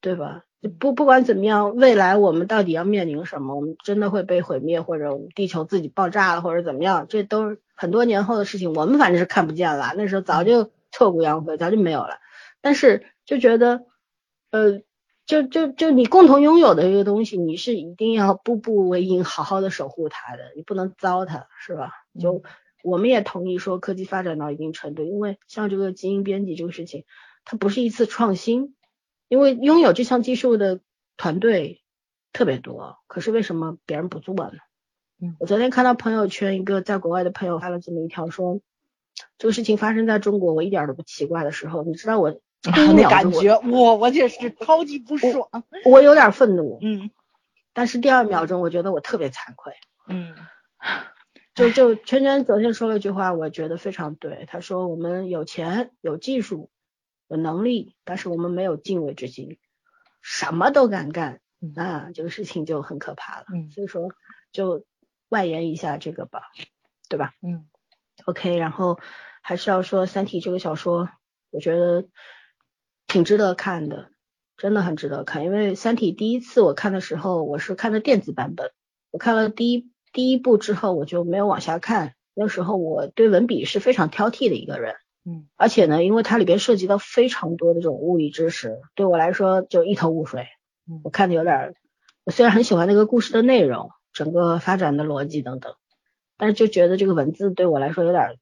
Speaker 1: 对吧？不不管怎么样，未来我们到底要面临什么？我们真的会被毁灭，或者我们地球自己爆炸了，或者怎么样？这都是很多年后的事情，我们反正是看不见了。那时候早就挫骨扬灰，早就没有了。但是就觉得，呃，就就就你共同拥有的一个东西，你是一定要步步为营，好好的守护它的，你不能糟蹋，是吧？就我们也同意说，科技发展到一定程度，因为像这个基因编辑这个事情，它不是一次创新。因为拥有这项技术的团队特别多，可是为什么别人不做呢？
Speaker 3: 嗯，
Speaker 1: 我昨天看到朋友圈一个在国外的朋友发了这么一条，说这个事情发生在中国，我一点都不奇怪的时候，你知道我第一秒
Speaker 3: 感觉我我也是超级不爽，
Speaker 1: 我有点愤怒，
Speaker 3: 嗯，
Speaker 1: 但是第二秒钟我觉得我特别惭愧，
Speaker 3: 嗯，
Speaker 1: 就就圈圈昨天说了一句话，我觉得非常对，他说我们有钱有技术。有能力，但是我们没有敬畏之心，什么都敢干，那这个事情就很可怕了。
Speaker 3: 嗯，
Speaker 1: 所以说就外延一下这个吧，对吧？
Speaker 3: 嗯
Speaker 1: ，OK，然后还是要说《三体》这个小说，我觉得挺值得看的，真的很值得看。因为《三体》第一次我看的时候，我是看的电子版本，我看了第一第一部之后，我就没有往下看。那时候我对文笔是非常挑剔的一个人。
Speaker 3: 嗯，
Speaker 1: 而且呢，因为它里边涉及到非常多的这种物理知识，对我来说就一头雾水。
Speaker 3: 嗯，
Speaker 1: 我看的有点，我虽然很喜欢那个故事的内容，整个发展的逻辑等等，但是就觉得这个文字对我来说有点，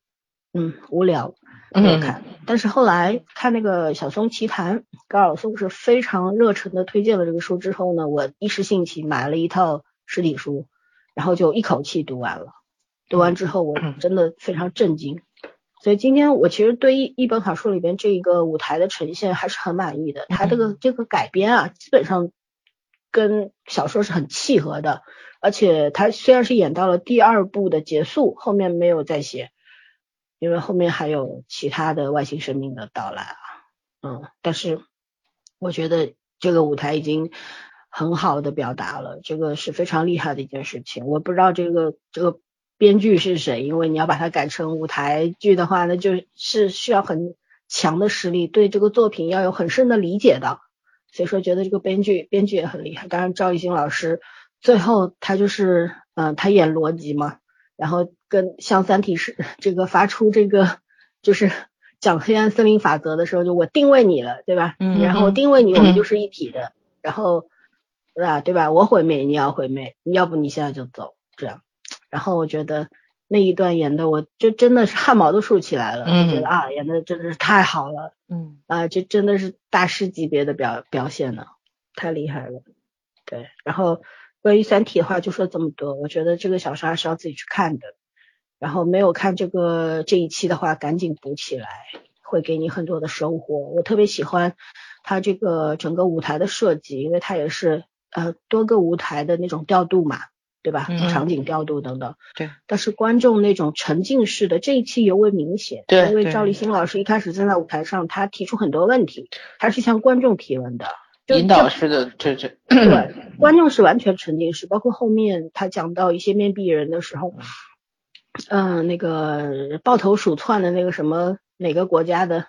Speaker 1: 嗯，无聊，没有看。但是后来看那个小松奇谈，高晓松是非常热忱的推荐了这个书之后呢，我一时兴起买了一套实体书，然后就一口气读完了。读完之后，我真的非常震惊。所以今天我其实对一一本好书里边这一个舞台的呈现还是很满意的，它这个这个改编啊，基本上跟小说是很契合的，而且他虽然是演到了第二部的结束，后面没有再写，因为后面还有其他的外星生命的到来啊，嗯，但是我觉得这个舞台已经很好的表达了，这个是非常厉害的一件事情，我不知道这个这个。编剧是谁？因为你要把它改成舞台剧的话，那就是需要很强的实力，对这个作品要有很深的理解的。所以说，觉得这个编剧编剧也很厉害。当然，赵艺兴老师最后他就是，嗯，他演罗辑嘛，然后跟像三体是这个发出这个就是讲黑暗森林法则的时候，就我定位你了，对吧？
Speaker 3: 嗯。
Speaker 1: 然后定位你，我们就是一体的。然后，啊，对吧？我毁灭，你要毁灭，要不你现在就走，这样。然后我觉得那一段演的，我就真的是汗毛都竖起来了，就觉得啊，演的真的是太好了，
Speaker 3: 嗯
Speaker 1: 啊，这真的是大师级别的表表现呢，太厉害了。对，然后关于三体的话就说这么多，我觉得这个小说还是要自己去看的。然后没有看这个这一期的话，赶紧补起来，会给你很多的收获。我特别喜欢他这个整个舞台的设计，因为它也是呃多个舞台的那种调度嘛。对吧？场景调度等等。
Speaker 2: 对。
Speaker 1: 但是观众那种沉浸式的这一期尤为明显。
Speaker 2: 对。
Speaker 1: 因为赵立新老师一开始站在舞台上，他提出很多问题，他是向观众提问的。
Speaker 2: 引导式的，这 这。
Speaker 1: 对，观众是完全沉浸式，包括后面他讲到一些面壁人的时候，嗯，那个抱头鼠窜的那个什么哪个国家的，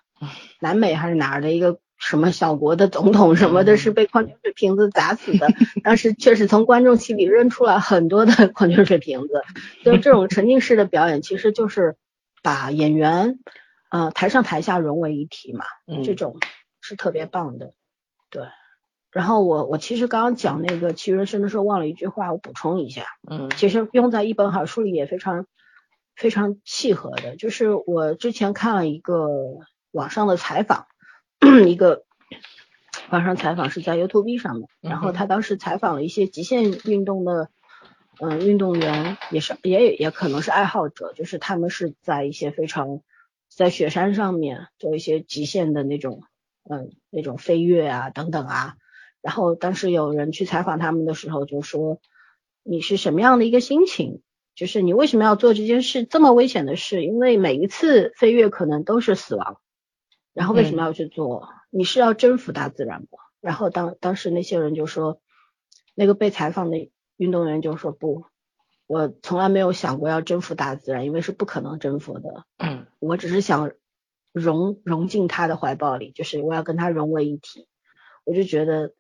Speaker 1: 南美还是哪儿的一个。什么小国的总统什么的，是被矿泉水瓶子砸死的。当时确实从观众席里扔出来很多的矿泉水瓶子。就这种沉浸式的表演，其实就是把演员，呃，台上台下融为一体嘛。这种是特别棒的。对。然后我我其实刚刚讲那个其余人生的时候忘了一句话，我补充一下。
Speaker 2: 嗯。
Speaker 1: 其实用在一本好书里也非常非常契合的。就是我之前看了一个网上的采访，一个网上采访是在 YouTube 上面，然后他当时采访了一些极限运动的。嗯，运动员也是，也也可能是爱好者，就是他们是在一些非常在雪山上面做一些极限的那种，嗯，那种飞跃啊等等啊。然后当时有人去采访他们的时候，就说你是什么样的一个心情？就是你为什么要做这件事这么危险的事？因为每一次飞跃可能都是死亡。然后为什么要去做？你是要征服大自然吗？然后当当时那些人就说，那个被采访的。运动员就说不，我从来没有想过要征服大自然，因为是不可能征服的。
Speaker 2: 嗯，
Speaker 1: 我只是想融融进他的怀抱里，就是我要跟他融为一体。我就觉得，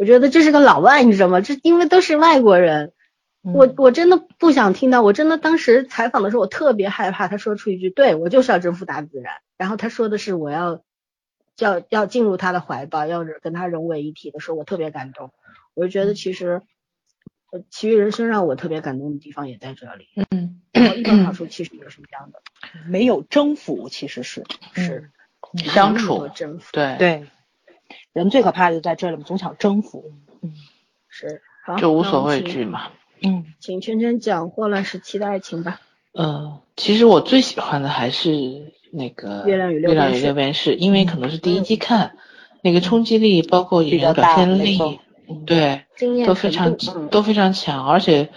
Speaker 1: 我觉得这是个老外，你知道吗？这因为都是外国人，我我真的不想听到。我真的当时采访的时候，我特别害怕他说出一句“对我就是要征服大自然”，然后他说的是我要要要进入他的怀抱，要跟他融为一体的时候，我特别感动。我就觉得其实。其余人生让我特别感动的地方也在这里。
Speaker 2: 嗯，
Speaker 1: 一本好书其实也是这样的，
Speaker 3: 没有征服，其实是
Speaker 1: 是
Speaker 2: 相处
Speaker 1: 征服。
Speaker 2: 对
Speaker 3: 对，人最可怕的就在这里，总想征服。
Speaker 1: 嗯，是好
Speaker 2: 就无所畏惧嘛。
Speaker 3: 嗯，
Speaker 1: 请圈圈讲《霍乱时期的爱情》吧。
Speaker 2: 嗯，其实我最喜欢的还是那个《
Speaker 1: 月亮与
Speaker 2: 六便士》，因为可能是第一季看，那个冲击力，包括演员表现力。对，都非常都非常强，而且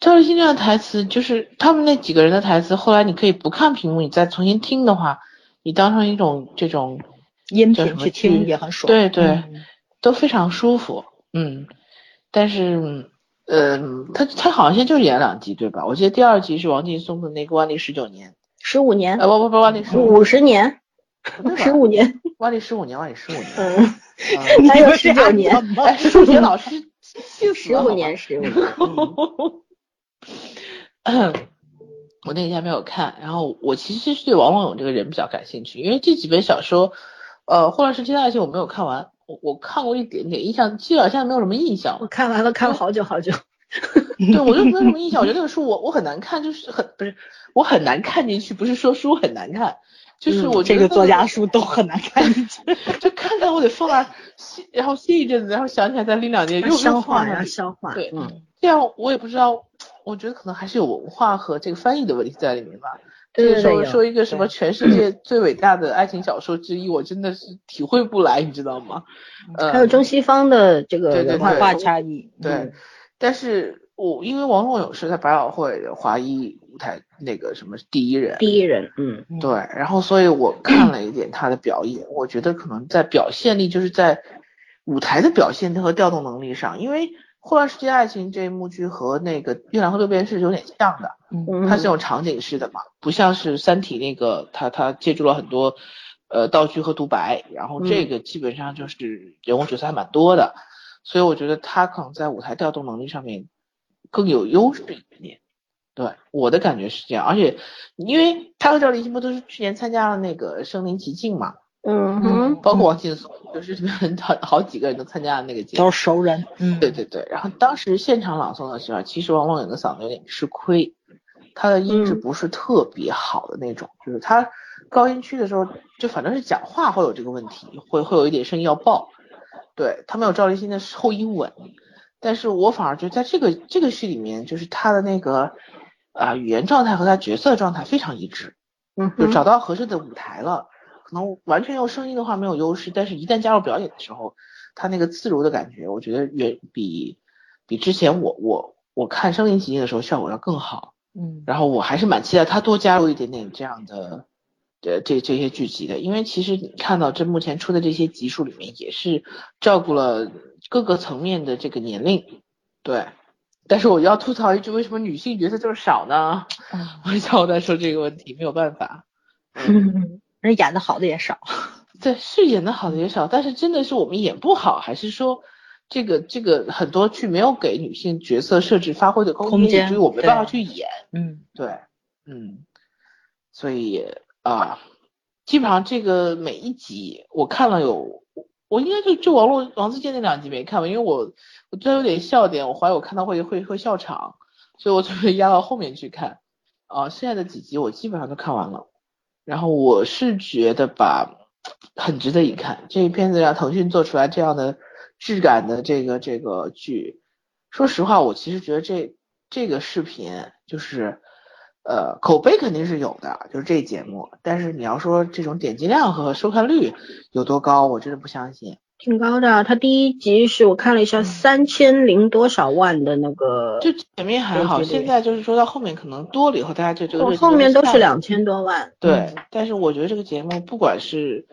Speaker 2: 赵立新这样的台词，就是他们那几个人的台词，后来你可以不看屏幕，你再重新听的话，你当成一种这种
Speaker 3: 音频去听也很爽。
Speaker 2: 对对，都非常舒服。嗯，但是，嗯，他他好像现在就演两集，对吧？我记得第二集是王劲松的那个万历十九年，
Speaker 1: 十五年，
Speaker 2: 呃不不不，万历十
Speaker 1: 五十年，十五年，
Speaker 2: 万历十五年，万历十五年。
Speaker 1: 嗯。还有十九年，
Speaker 2: 数学老师
Speaker 1: 就十五年，十五年。
Speaker 2: 我那天没有看，然后我其实是对王王勇这个人比较感兴趣，因为这几本小说，呃，《霍乱时期的爱情》我没有看完，我我看过一点点，印象基本上现在没有什么印象。
Speaker 1: 我看完了，看了好久好久。
Speaker 2: 对，我就没有什么印象。我觉得那个书我我很难看，就是很不是我很难看进去，不是说书很难看。就是我
Speaker 3: 这个作家书都很难看进去，
Speaker 2: 就看看我得放那歇，然后歇一阵子，然后想起来再拎两页又
Speaker 1: 消化呀消化。
Speaker 2: 对，嗯，这样我也不知道，我觉得可能还是有文化和这个翻译的问题在里面吧。
Speaker 1: 对
Speaker 2: 说说一个什么全世界最伟大的爱情小说之一，我真的是体会不来，你知道吗？
Speaker 1: 还有中西方的这个文化差异。
Speaker 2: 对，但是我因为王洛勇是在百老汇的华裔舞。台那个什么第一人，
Speaker 1: 第一人，嗯，
Speaker 2: 对，然后所以我看了一点他的表演，我觉得可能在表现力，就是在舞台的表现和调动能力上，因为《霍乱世界爱情》这一幕剧和那个《月亮和六便士》有点像的，
Speaker 1: 嗯，
Speaker 2: 它是有场景式的嘛，不像是《三体》那个，它它借助了很多呃道具和独白，然后这个基本上就是人物角色还蛮多的，所以我觉得他可能在舞台调动能力上面更有优势一点。对，我的感觉是这样，而且因为他和赵立新不都是去年参加了那个身临其境嘛，
Speaker 1: 嗯哼，
Speaker 2: 包括王劲松，就是 好好几个人都参加了那个节
Speaker 3: 目，都是熟人，
Speaker 2: 嗯，对对对，然后当时现场朗诵的时候，其实王梦远的嗓子有点吃亏，他的音质不是特别好的那种，就是他高音区的时候，就反正是讲话会有这个问题，会会有一点声音要爆，对他没有赵立新的后音稳，但是我反而觉得在这个这个戏里面，就是他的那个。啊，语言状态和他角色状态非常一致，
Speaker 1: 嗯，
Speaker 2: 就找到合适的舞台了。可能完全用声音的话没有优势，但是一旦加入表演的时候，他那个自如的感觉，我觉得远比比之前我我我看声临其境的时候效果要更好。
Speaker 3: 嗯，
Speaker 2: 然后我还是蛮期待他多加入一点点这样的呃这这些剧集的，因为其实你看到这目前出的这些集数里面，也是照顾了各个层面的这个年龄，对。但是我要吐槽一句，为什么女性角色就是少呢？我一下我在说这个问题，没有办法。
Speaker 3: 人演的好的也少。
Speaker 2: 对，是演的好的也少，但是真的是我们演不好，还是说这个这个很多剧没有给女性角色设置发挥的空
Speaker 3: 间，
Speaker 2: 所以我没办法去演。
Speaker 3: 嗯，
Speaker 2: 对，嗯，所以啊，基本上这个每一集我看了有。我应该就就王洛王自健那两集没看吧，因为我我觉得有点笑点，我怀疑我看到会会会笑场，所以我准备压到后面去看。啊，剩下的几集我基本上都看完了，然后我是觉得吧，很值得一看。这一片子让腾讯做出来这样的质感的这个这个剧，说实话，我其实觉得这这个视频就是呃口碑肯定是有的，就是这节目，但是你要说这种点击量和收看率有多高，我真的不相信。
Speaker 1: 挺高的，它第一集是我看了一下，三千零多少万的那个，
Speaker 2: 就前面还好，现在就是说到后面可能多了以后，大家就这个
Speaker 1: 后面都是两千多万。
Speaker 2: 对，但是我觉得这个节目不管是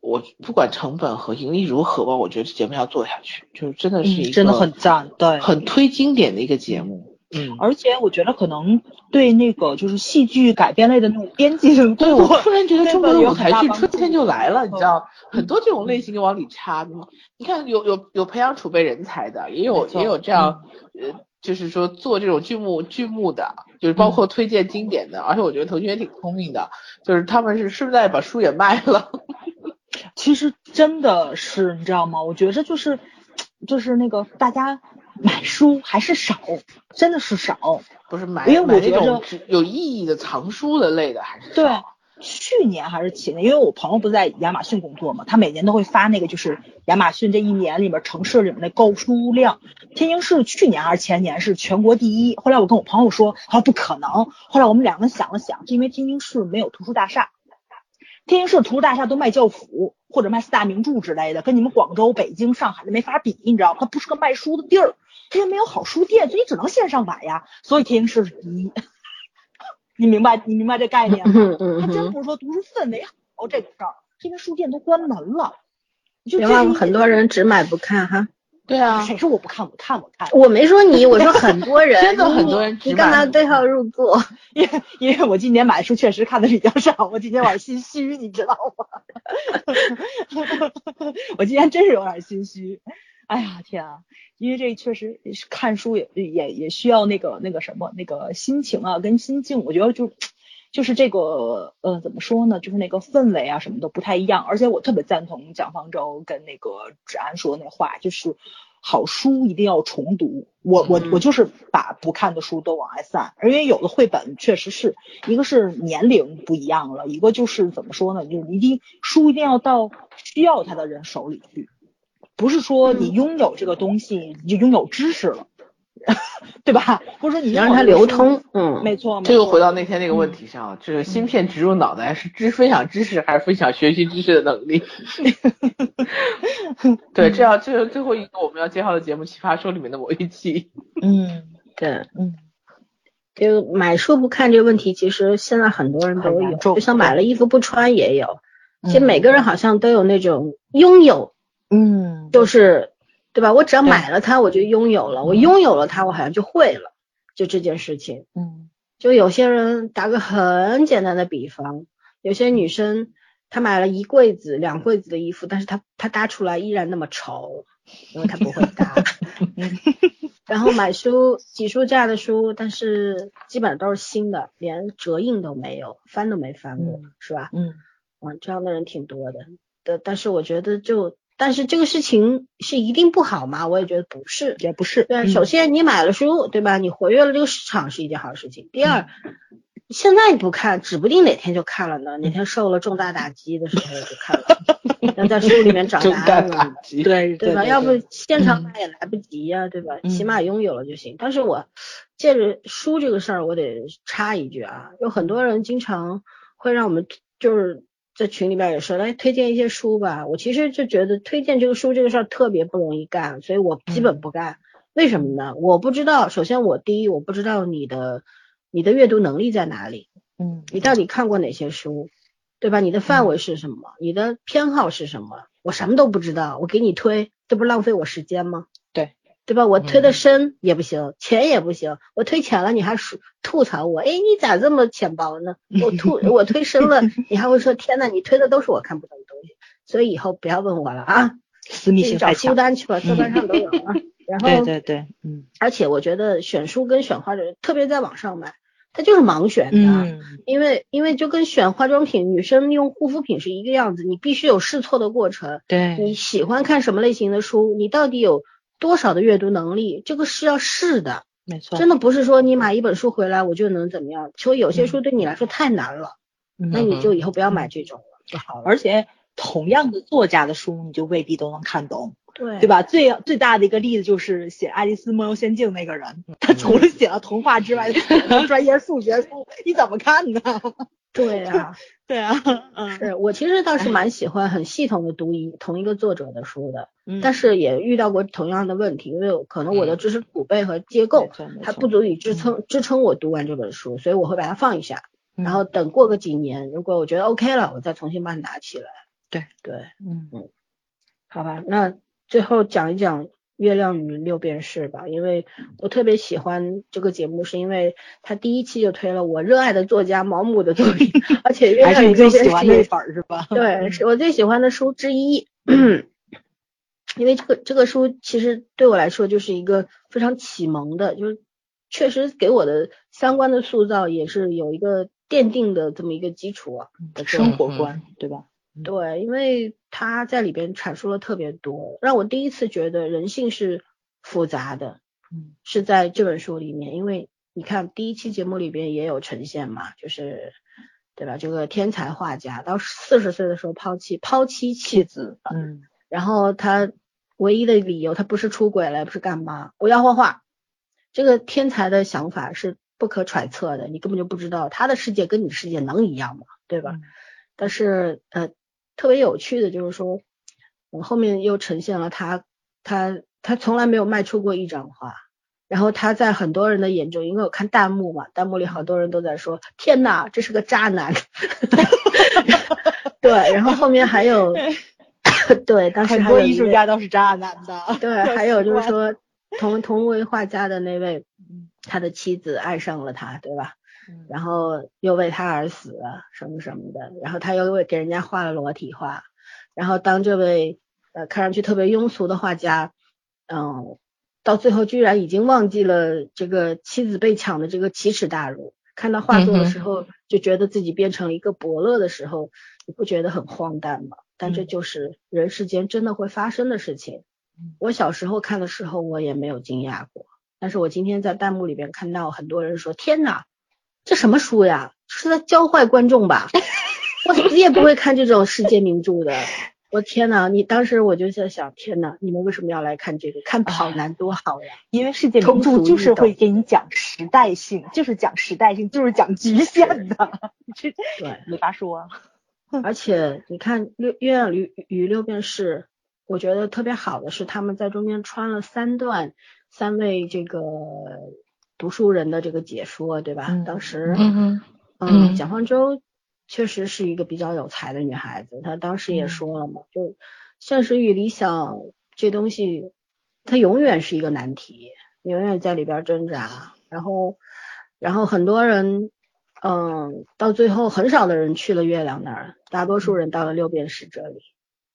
Speaker 2: 我不管成本和盈利如何吧，我觉得这节目要做下去，就是真的是一个
Speaker 3: 真的很赞，对，
Speaker 2: 很推经典的一个节目。
Speaker 3: 嗯，而且我觉得可能对那个就是戏剧改编类的那种编辑，
Speaker 2: 对我突然觉得中国的舞台剧春天就来了，你知道，很多这种类型就往里插。你看有有有培养储备人才的，也有也有这样呃，就是说做这种剧目剧目的，就是包括推荐经典的。而且我觉得腾讯也挺聪明的，就是他们是顺带把书也卖了。
Speaker 3: 其实真的是你知道吗？我觉得就是就是那个大家。买书还是少，真的是少。
Speaker 2: 不是买，
Speaker 3: 因为我觉得
Speaker 2: 有意义的藏书的类的还是
Speaker 3: 对。去年还是前年，因为我朋友不在亚马逊工作嘛，他每年都会发那个就是亚马逊这一年里面城市里面的购书量。天津市去年还是前年是全国第一。后来我跟我朋友说，他说不可能。后来我们两个想了想，是因为天津市没有图书大厦。天津市图书大厦都卖教辅或者卖四大名著之类的，跟你们广州、北京、上海的没法比，你知道它不是个卖书的地儿，因为没有好书店，所以只能线上买呀。所以天津市是第一，你明白？你明白这概念吗？他真不是说读书氛围好这个事儿，因为书店都关门了。
Speaker 1: 别忘了，很多人只买不看哈。
Speaker 2: 对啊，
Speaker 3: 谁说我不看？我看，我看。
Speaker 1: 我没说你，我说很多人，
Speaker 2: 真的很多人。
Speaker 1: 你干嘛对号入座？
Speaker 3: 因为因为我今年买书确实看的比较少，我今天晚上心虚，你知道吗？我今天真是有点心虚。哎呀天啊！因为这确实看书也也也需要那个那个什么那个心情啊跟心境，我觉得就。就是这个，呃，怎么说呢？就是那个氛围啊，什么都不太一样。而且我特别赞同蒋方舟跟那个芷安说的那话，就是好书一定要重读。我我我就是把不看的书都往外散，因为有的绘本确实是一个是年龄不一样了，一个就是怎么说呢？就是一定书一定要到需要它的人手里去，不是说你拥有这个东西你就拥有知识了。对吧？或者说你
Speaker 1: 让它流通，嗯，
Speaker 3: 没错。
Speaker 2: 这又回到那天那个问题上，就是芯片植入脑袋是知分享知识还是分享学习知识的能力？对，这样这是最后一个我们要介绍的节目《奇葩说》里面的某一期。
Speaker 1: 嗯，对，嗯，就买书不看这个问题，其实现在很多人都有，就像买了衣服不穿也有。其实每个人好像都有那种拥有，
Speaker 3: 嗯，
Speaker 1: 就是。对吧？我只要买了它，我就拥有了。我拥有了它，我好像就会了。就这件事情，
Speaker 3: 嗯，
Speaker 1: 就有些人打个很简单的比方，有些女生她买了一柜子、两柜子的衣服，但是她她搭出来依然那么丑，因为她不会搭。然后买书，几书架的书，但是基本上都是新的，连折印都没有，翻都没翻过，是吧？
Speaker 3: 嗯，
Speaker 1: 嗯，这样的人挺多的。的，但是我觉得就。但是这个事情是一定不好吗？我也觉得不是，
Speaker 3: 也不是。
Speaker 1: 对，首先你买了书，对吧？你活跃了这个市场是一件好事情。第二，现在你不看，指不定哪天就看了呢。哪天受了重大打击的时候就看了，要在书里面找答案了，对对吧？要不现场买也来不及呀，对吧？起码拥有了就行。但是我借着书这个事儿，我得插一句啊，有很多人经常会让我们就是。在群里边也说，来推荐一些书吧。我其实就觉得推荐这个书这个事儿特别不容易干，所以我基本不干。为什么呢？我不知道。首先，我第一我不知道你的你的阅读能力在哪里，
Speaker 3: 嗯，
Speaker 1: 你到底看过哪些书，对吧？你的范围是什么？你的偏好是什么？我什么都不知道，我给你推，这不浪费我时间吗？对吧？我推的深也不行，浅也不行。我推浅了，你还说吐槽我，哎，你咋这么浅薄呢？我吐 我推深了，你还会说天呐，你推的都是我看不懂的东西。所以以后不要问我了啊，
Speaker 3: 私密性
Speaker 1: 找书单去吧，书单上都有啊。然 后
Speaker 3: 对对对，嗯。
Speaker 1: 而且我觉得选书跟选化妆，特别在网上买，它就是盲选的，因为因为就跟选化妆品，女生用护肤品是一个样子，你必须有试错的过程。
Speaker 3: 对。
Speaker 1: 你喜欢看什么类型的书？你到底有？多少的阅读能力，这个是要试的，
Speaker 3: 没错，
Speaker 1: 真的不是说你买一本书回来我就能怎么样，其实有些书对你来说太难了，那你就以后不要买这种了就好了。
Speaker 3: 而且同样的作家的书，你就未必都能看懂。
Speaker 1: 对
Speaker 3: 对？吧？最最大的一个例子就是写《爱丽丝梦游仙境》那个人，他除了写了童话之外，他写了专业数学书，你怎么看呢？
Speaker 1: 对啊，
Speaker 3: 对啊，嗯，
Speaker 1: 是我其实倒是蛮喜欢很系统的读一同一个作者的书的，
Speaker 3: 嗯。
Speaker 1: 但是也遇到过同样的问题，因为可能我的知识储备和结构
Speaker 3: 没错没错。
Speaker 1: 还不足以支撑支撑我读完这本书，所以我会把它放一下，
Speaker 3: 嗯。
Speaker 1: 然后等过个几年，如果我觉得 OK 了，我再重新把它拿起来。
Speaker 3: 对。
Speaker 1: 对，
Speaker 3: 嗯。嗯。
Speaker 1: 好吧，那最后讲一讲《月亮与六便士》吧，因为我特别喜欢这个节目，是因为它第一期就推了我热爱的作家毛姆的作品，而且《月亮与
Speaker 3: 你最喜
Speaker 1: 六便士》也
Speaker 3: 欢那本儿是吧？
Speaker 1: 对，是我最喜欢的书之一。因为这个这个书其实对我来说就是一个非常启蒙的，就是确实给我的三观的塑造也是有一个奠定的这么一个基础啊。的作
Speaker 3: 生活观对吧？
Speaker 1: 对，因为他在里边阐述了特别多，让我第一次觉得人性是复杂的，
Speaker 3: 嗯
Speaker 1: 是在这本书里面。因为你看第一期节目里边也有呈现嘛，就是对吧？这个天才画家到四十岁的时候抛弃抛妻弃子，
Speaker 3: 嗯
Speaker 1: 然后他唯一的理由他不是出轨了，也不是干嘛，我要画画。这个天才的想法是不可揣测的，你根本就不知道他的世界跟你的世界能一样吗？对吧？
Speaker 3: 嗯
Speaker 1: 但是呃，特别有趣的就是说，我后面又呈现了他，他他从来没有卖出过一张画，然后他在很多人的眼中，因为我看弹幕嘛，弹幕里好多人都在说，天呐，这是个渣男，对，然后后面还有，对，当时
Speaker 3: 很多艺术家都是渣男的。
Speaker 1: 对，还有就是说同同为画家的那位，他的妻子爱上了他，对吧？
Speaker 3: 嗯
Speaker 1: 然后又为他而死，什么什么的，然后他又为给人家画了裸体画，然后当这位呃看上去特别庸俗的画家，嗯，到最后居然已经忘记了这个妻子被抢的这个奇耻大辱，看到画作的时候就觉得自己变成了一个伯乐的时候，你不觉得很荒诞吗？但这
Speaker 3: 嗯
Speaker 1: 就是人世间真的会发生的事情。我小时候看的时候，我也没有惊讶过，但是我今天在弹幕里边看到很多人说：“天哪，这什么书呀？是在教坏观众吧？我 死也不会看这种世界名著的。”我天哪！你当时我就在想，天哪，你们为什么要来看这个？看跑男多好呀！
Speaker 3: 因为世界名著就是会给你讲时代性，就是讲时代性，就是讲局限的，这
Speaker 1: 对，
Speaker 3: 没法说啊。
Speaker 1: 而且你看《六月亮与与六便士》，我觉得特别好的是他们在中间穿了三段三位这个读书人的这个解说，对吧？
Speaker 3: 嗯。
Speaker 1: 当时，
Speaker 2: 嗯
Speaker 1: 蒋方舟确实是一个比较有才的女孩子，她当时也
Speaker 3: 嗯。
Speaker 1: 说了嘛，就现实与理想这东西，它永远是一个难题，永远在里边挣扎，然后，然后很多人，嗯，到最后很少的人去了月亮那儿，大多数人到了六便士这里，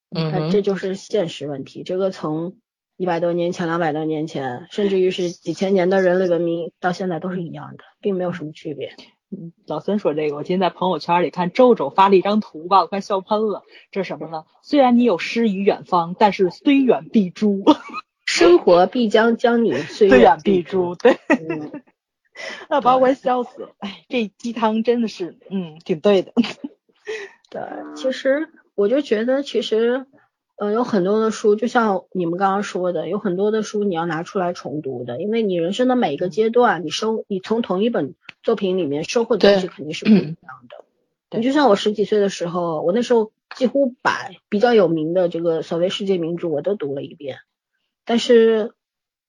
Speaker 2: 嗯
Speaker 1: 这就是现实问题。这个从一百多年前、两百多年前，甚至于是几千年的人类文明，到现在都是一样的，并没有什么区别。
Speaker 3: 嗯，老孙说这个，我今天在朋友圈里看周周发了一张图吧，我快笑喷了。这是什么呢？虽然你有诗与远方，但是虽远必诛，
Speaker 1: 生活必将将你虽
Speaker 3: 虽远
Speaker 1: 必
Speaker 3: 必诛。对，
Speaker 1: 嗯，
Speaker 3: 那把我笑死了。哎，这鸡汤真的是，嗯，挺对的。
Speaker 1: 对，其实我就觉得，其实，呃，有很多的书，就像你们刚刚说的，有很多的书你要拿出来重读的，因为你人生的每一个阶段，你收，你从同一本作品里面收获的东西肯定是不一样的。
Speaker 3: 对
Speaker 1: 你就像我十几岁的时候，我那时候几乎把比较有名的这个所谓世界名著我都读了一遍，但是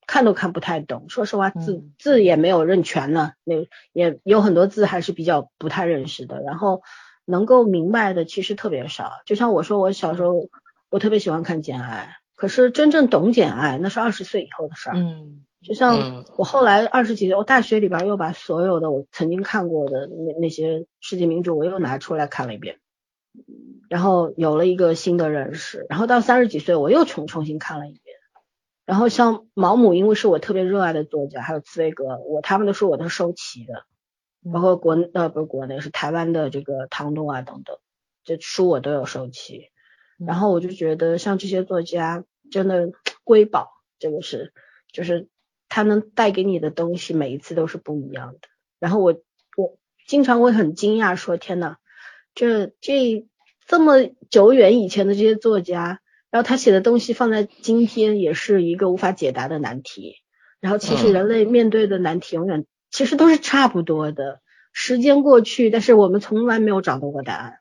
Speaker 1: 看都看不太懂，说实话字、
Speaker 3: 嗯
Speaker 1: 字也没有认全呢，那也有很多字还是比较不太认识的，然后能够明白的其实特别少。就像我说，我小时候我特别喜欢看《简爱》，可是真正懂《简爱》那是二十岁以后的事儿。
Speaker 3: 嗯
Speaker 1: 就像
Speaker 2: 嗯
Speaker 1: 我后来二十几岁，我大学里边又把所有的我曾经看过的那那些世界名著，我又拿出来看了一遍，然后有了一个新的认识。然后到三十几岁，我又重重新看了一遍。然后像毛姆，因为是我特别热爱的作家，还有茨威格，我他们的书我都收齐的，包括国呃不是国内是台湾的这个唐东啊等等，这书我都有收齐。然后我就觉得像这些作家真的瑰宝，这个是就是他能带给你的东西每一次都是不一样的。然后我我经常会很惊讶，说天呐，这这这么久远以前的这些作家，然后他写的东西放在今天也是一个无法解答的难题。然后其实人类面对的难题永远其实都是差不多的。时间过去，但是我们从来没有找到过答案，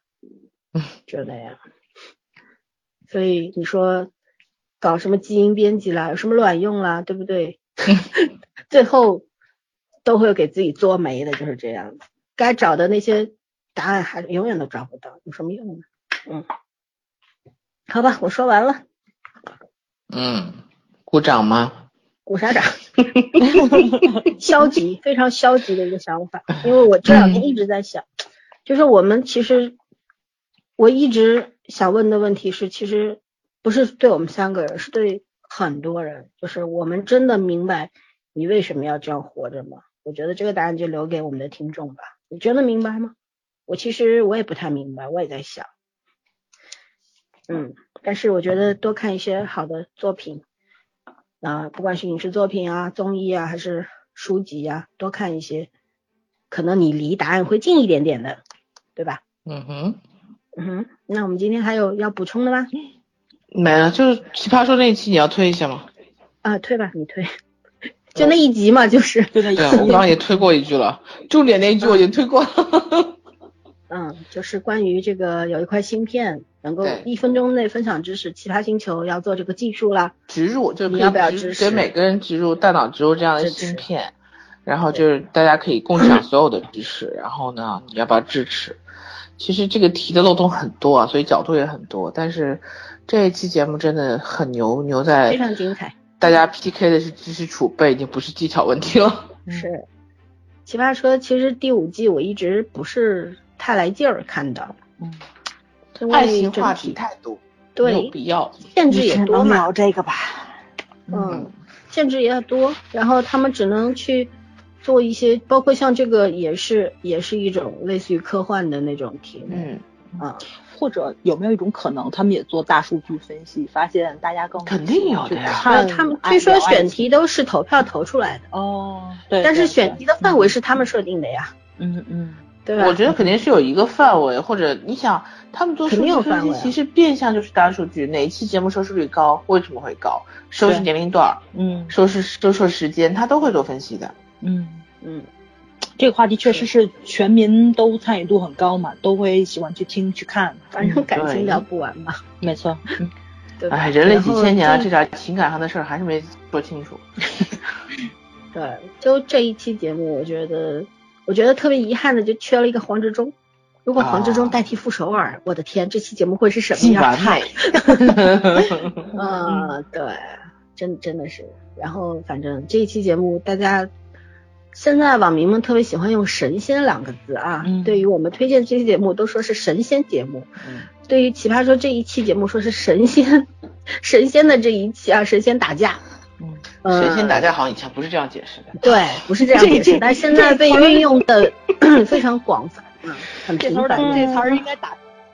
Speaker 1: 就那样。所以你说搞什么基因编辑啦，有什么卵用啦，对不对？最后都会给自己作没的，就是这样。该找的那些答案还永远都找不到，有什么用呢？嗯，好吧，我说完了。
Speaker 2: 嗯，鼓掌吗？
Speaker 1: 鼓啥掌？消极，非常消极的一个想法。因为我这两天一直在想，就是我们其实我一直想问的问题是，其实不是对我们三个人，是对很多人，就是我们真的明白你为什么要这样活着吗？我觉得这个答案就留给我们的听众吧。你真的明白吗？我其实我也不太明白，我也在想。嗯，但是我觉得多看一些好的作品。啊，不管是影视作品啊、综艺啊，还是书籍啊，多看一些，可能你离答案会近一点点的，对吧？
Speaker 2: 嗯哼，
Speaker 1: 嗯哼。那我们今天还有要补充的吗？
Speaker 2: 没了，就是奇葩说那一期你要推一下吗？
Speaker 1: 啊，推吧，你推，就那一集嘛，就是
Speaker 3: 就那一集。
Speaker 2: 我刚刚也推过一句了，重点那一句我已经推过了。
Speaker 1: 嗯，就是关于这个有一块芯片。能够一分钟内分享知识，奇葩星球要做这个技术啦，
Speaker 2: 植入就
Speaker 1: 你要不要支持？
Speaker 2: 给每个人植入大脑植入这样的芯片，然后就是大家可以共享所有的知识，然后呢，你要不要支持？其实这个题的漏洞很多啊，所以角度也很多，但是这一期节目真的很牛，牛在
Speaker 1: 非常精彩。
Speaker 2: 大家 PK 的是知识储备，已经不是技巧问题了。
Speaker 1: 是，奇葩说其实第五季我一直不是太来劲儿看的，嗯。
Speaker 2: 爱情话题太多，
Speaker 1: 对
Speaker 2: 有必要，
Speaker 1: 限制也多嘛。
Speaker 3: 聊这个吧，
Speaker 1: 嗯，限制也多，然后他们只能去做一些，包括像这个也是，也是一种类似于科幻的那种题目，
Speaker 2: 嗯。
Speaker 1: 啊，
Speaker 3: 或者有没有一种可能，他们也做大数据分析，发现大家更
Speaker 2: 肯定有的呀。
Speaker 1: 他们据说选题都是投票投出来的。
Speaker 3: 哦，对，
Speaker 1: 但是选题的范围是他们设定的呀，
Speaker 3: 嗯嗯。
Speaker 2: 我觉得肯定是有一个范围，或者你想，他们做数据分析，其实变相就是大数据，哪一期节目收视率高，为什么会高，收视年龄段，
Speaker 3: 嗯，
Speaker 2: 收视收视时间，他都会做分析的。
Speaker 3: 嗯嗯，这个话题确实是全民都参与度很高嘛，都会喜欢去听去看，
Speaker 1: 反正感情聊不完嘛。
Speaker 3: 没错。
Speaker 1: 对。
Speaker 2: 哎，人类几千年了，这点情感上的事儿还是没说清楚。
Speaker 1: 对，就这一期节目，我觉得。我觉得特别遗憾的就缺了一个黄执中，如果黄执中代替傅首尔，我的天，这期节目会是什么样？
Speaker 2: 完美。
Speaker 1: 嗯，对，真真的是。然后反正这一期节目，大家现在网民们特别喜欢用“神仙”两个字啊，对于我们推荐这期节目都说是神仙节目。
Speaker 2: 嗯。
Speaker 1: 对于奇葩说这一期节目说是神仙，神仙的这一期啊，神仙打架。
Speaker 2: 嗯，神仙打架好像以前不是这样解释的，
Speaker 1: 对，不是这样解释，但现在被运用的 非常广泛，嗯，很频繁。
Speaker 3: 这词儿应该打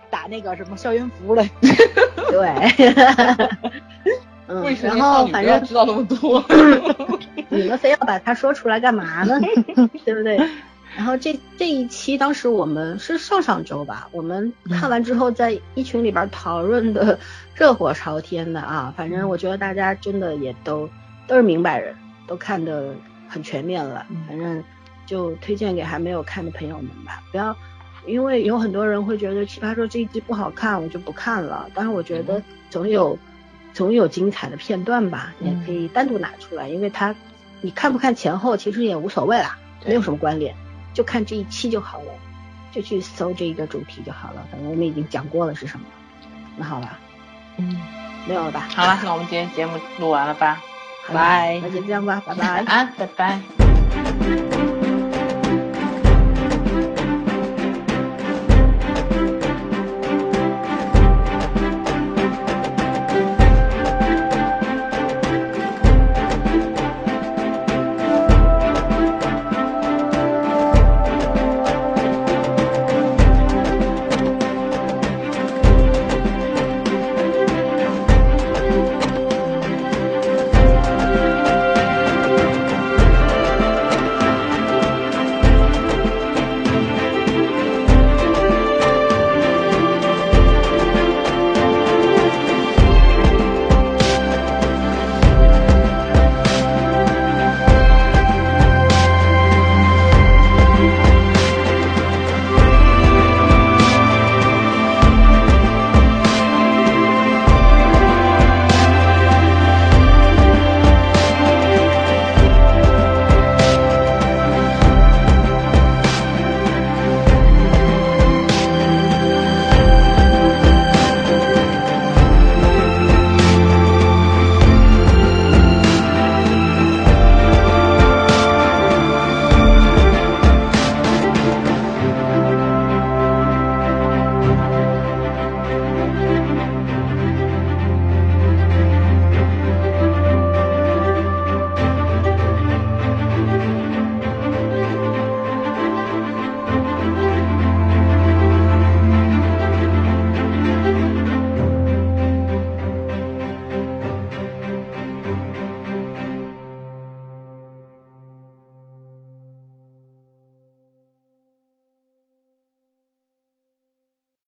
Speaker 3: 打那个什么校园服了，
Speaker 1: 对，嗯，然后反正
Speaker 2: 知道那么多，
Speaker 1: 你们非要把它说出来干嘛呢？对不对？然后这这一期当时我们是上上周吧，我们看完之后在一群里边讨论的热火朝天的啊，反正我觉得大家真的也都。都是明白人，都看得很全面了。反正就推荐给还没有看的朋友们吧。不要，因为有很多人会觉得《奇葩说》这一季不好看，我就不看了。但是我觉得总有总有精彩的片段吧，也可以单独拿出来。因为它你看不看前后其实也无所谓啦，没有什么关联，就看这一期就好了，就去搜这一个主题就好了。反正我们已经讲过了是什么。那好吧，
Speaker 3: 嗯，
Speaker 1: 没有了吧？
Speaker 2: 好了，那我们今天节目录完了吧？
Speaker 1: 拜，那就这样吧，拜拜，
Speaker 2: 安，拜拜。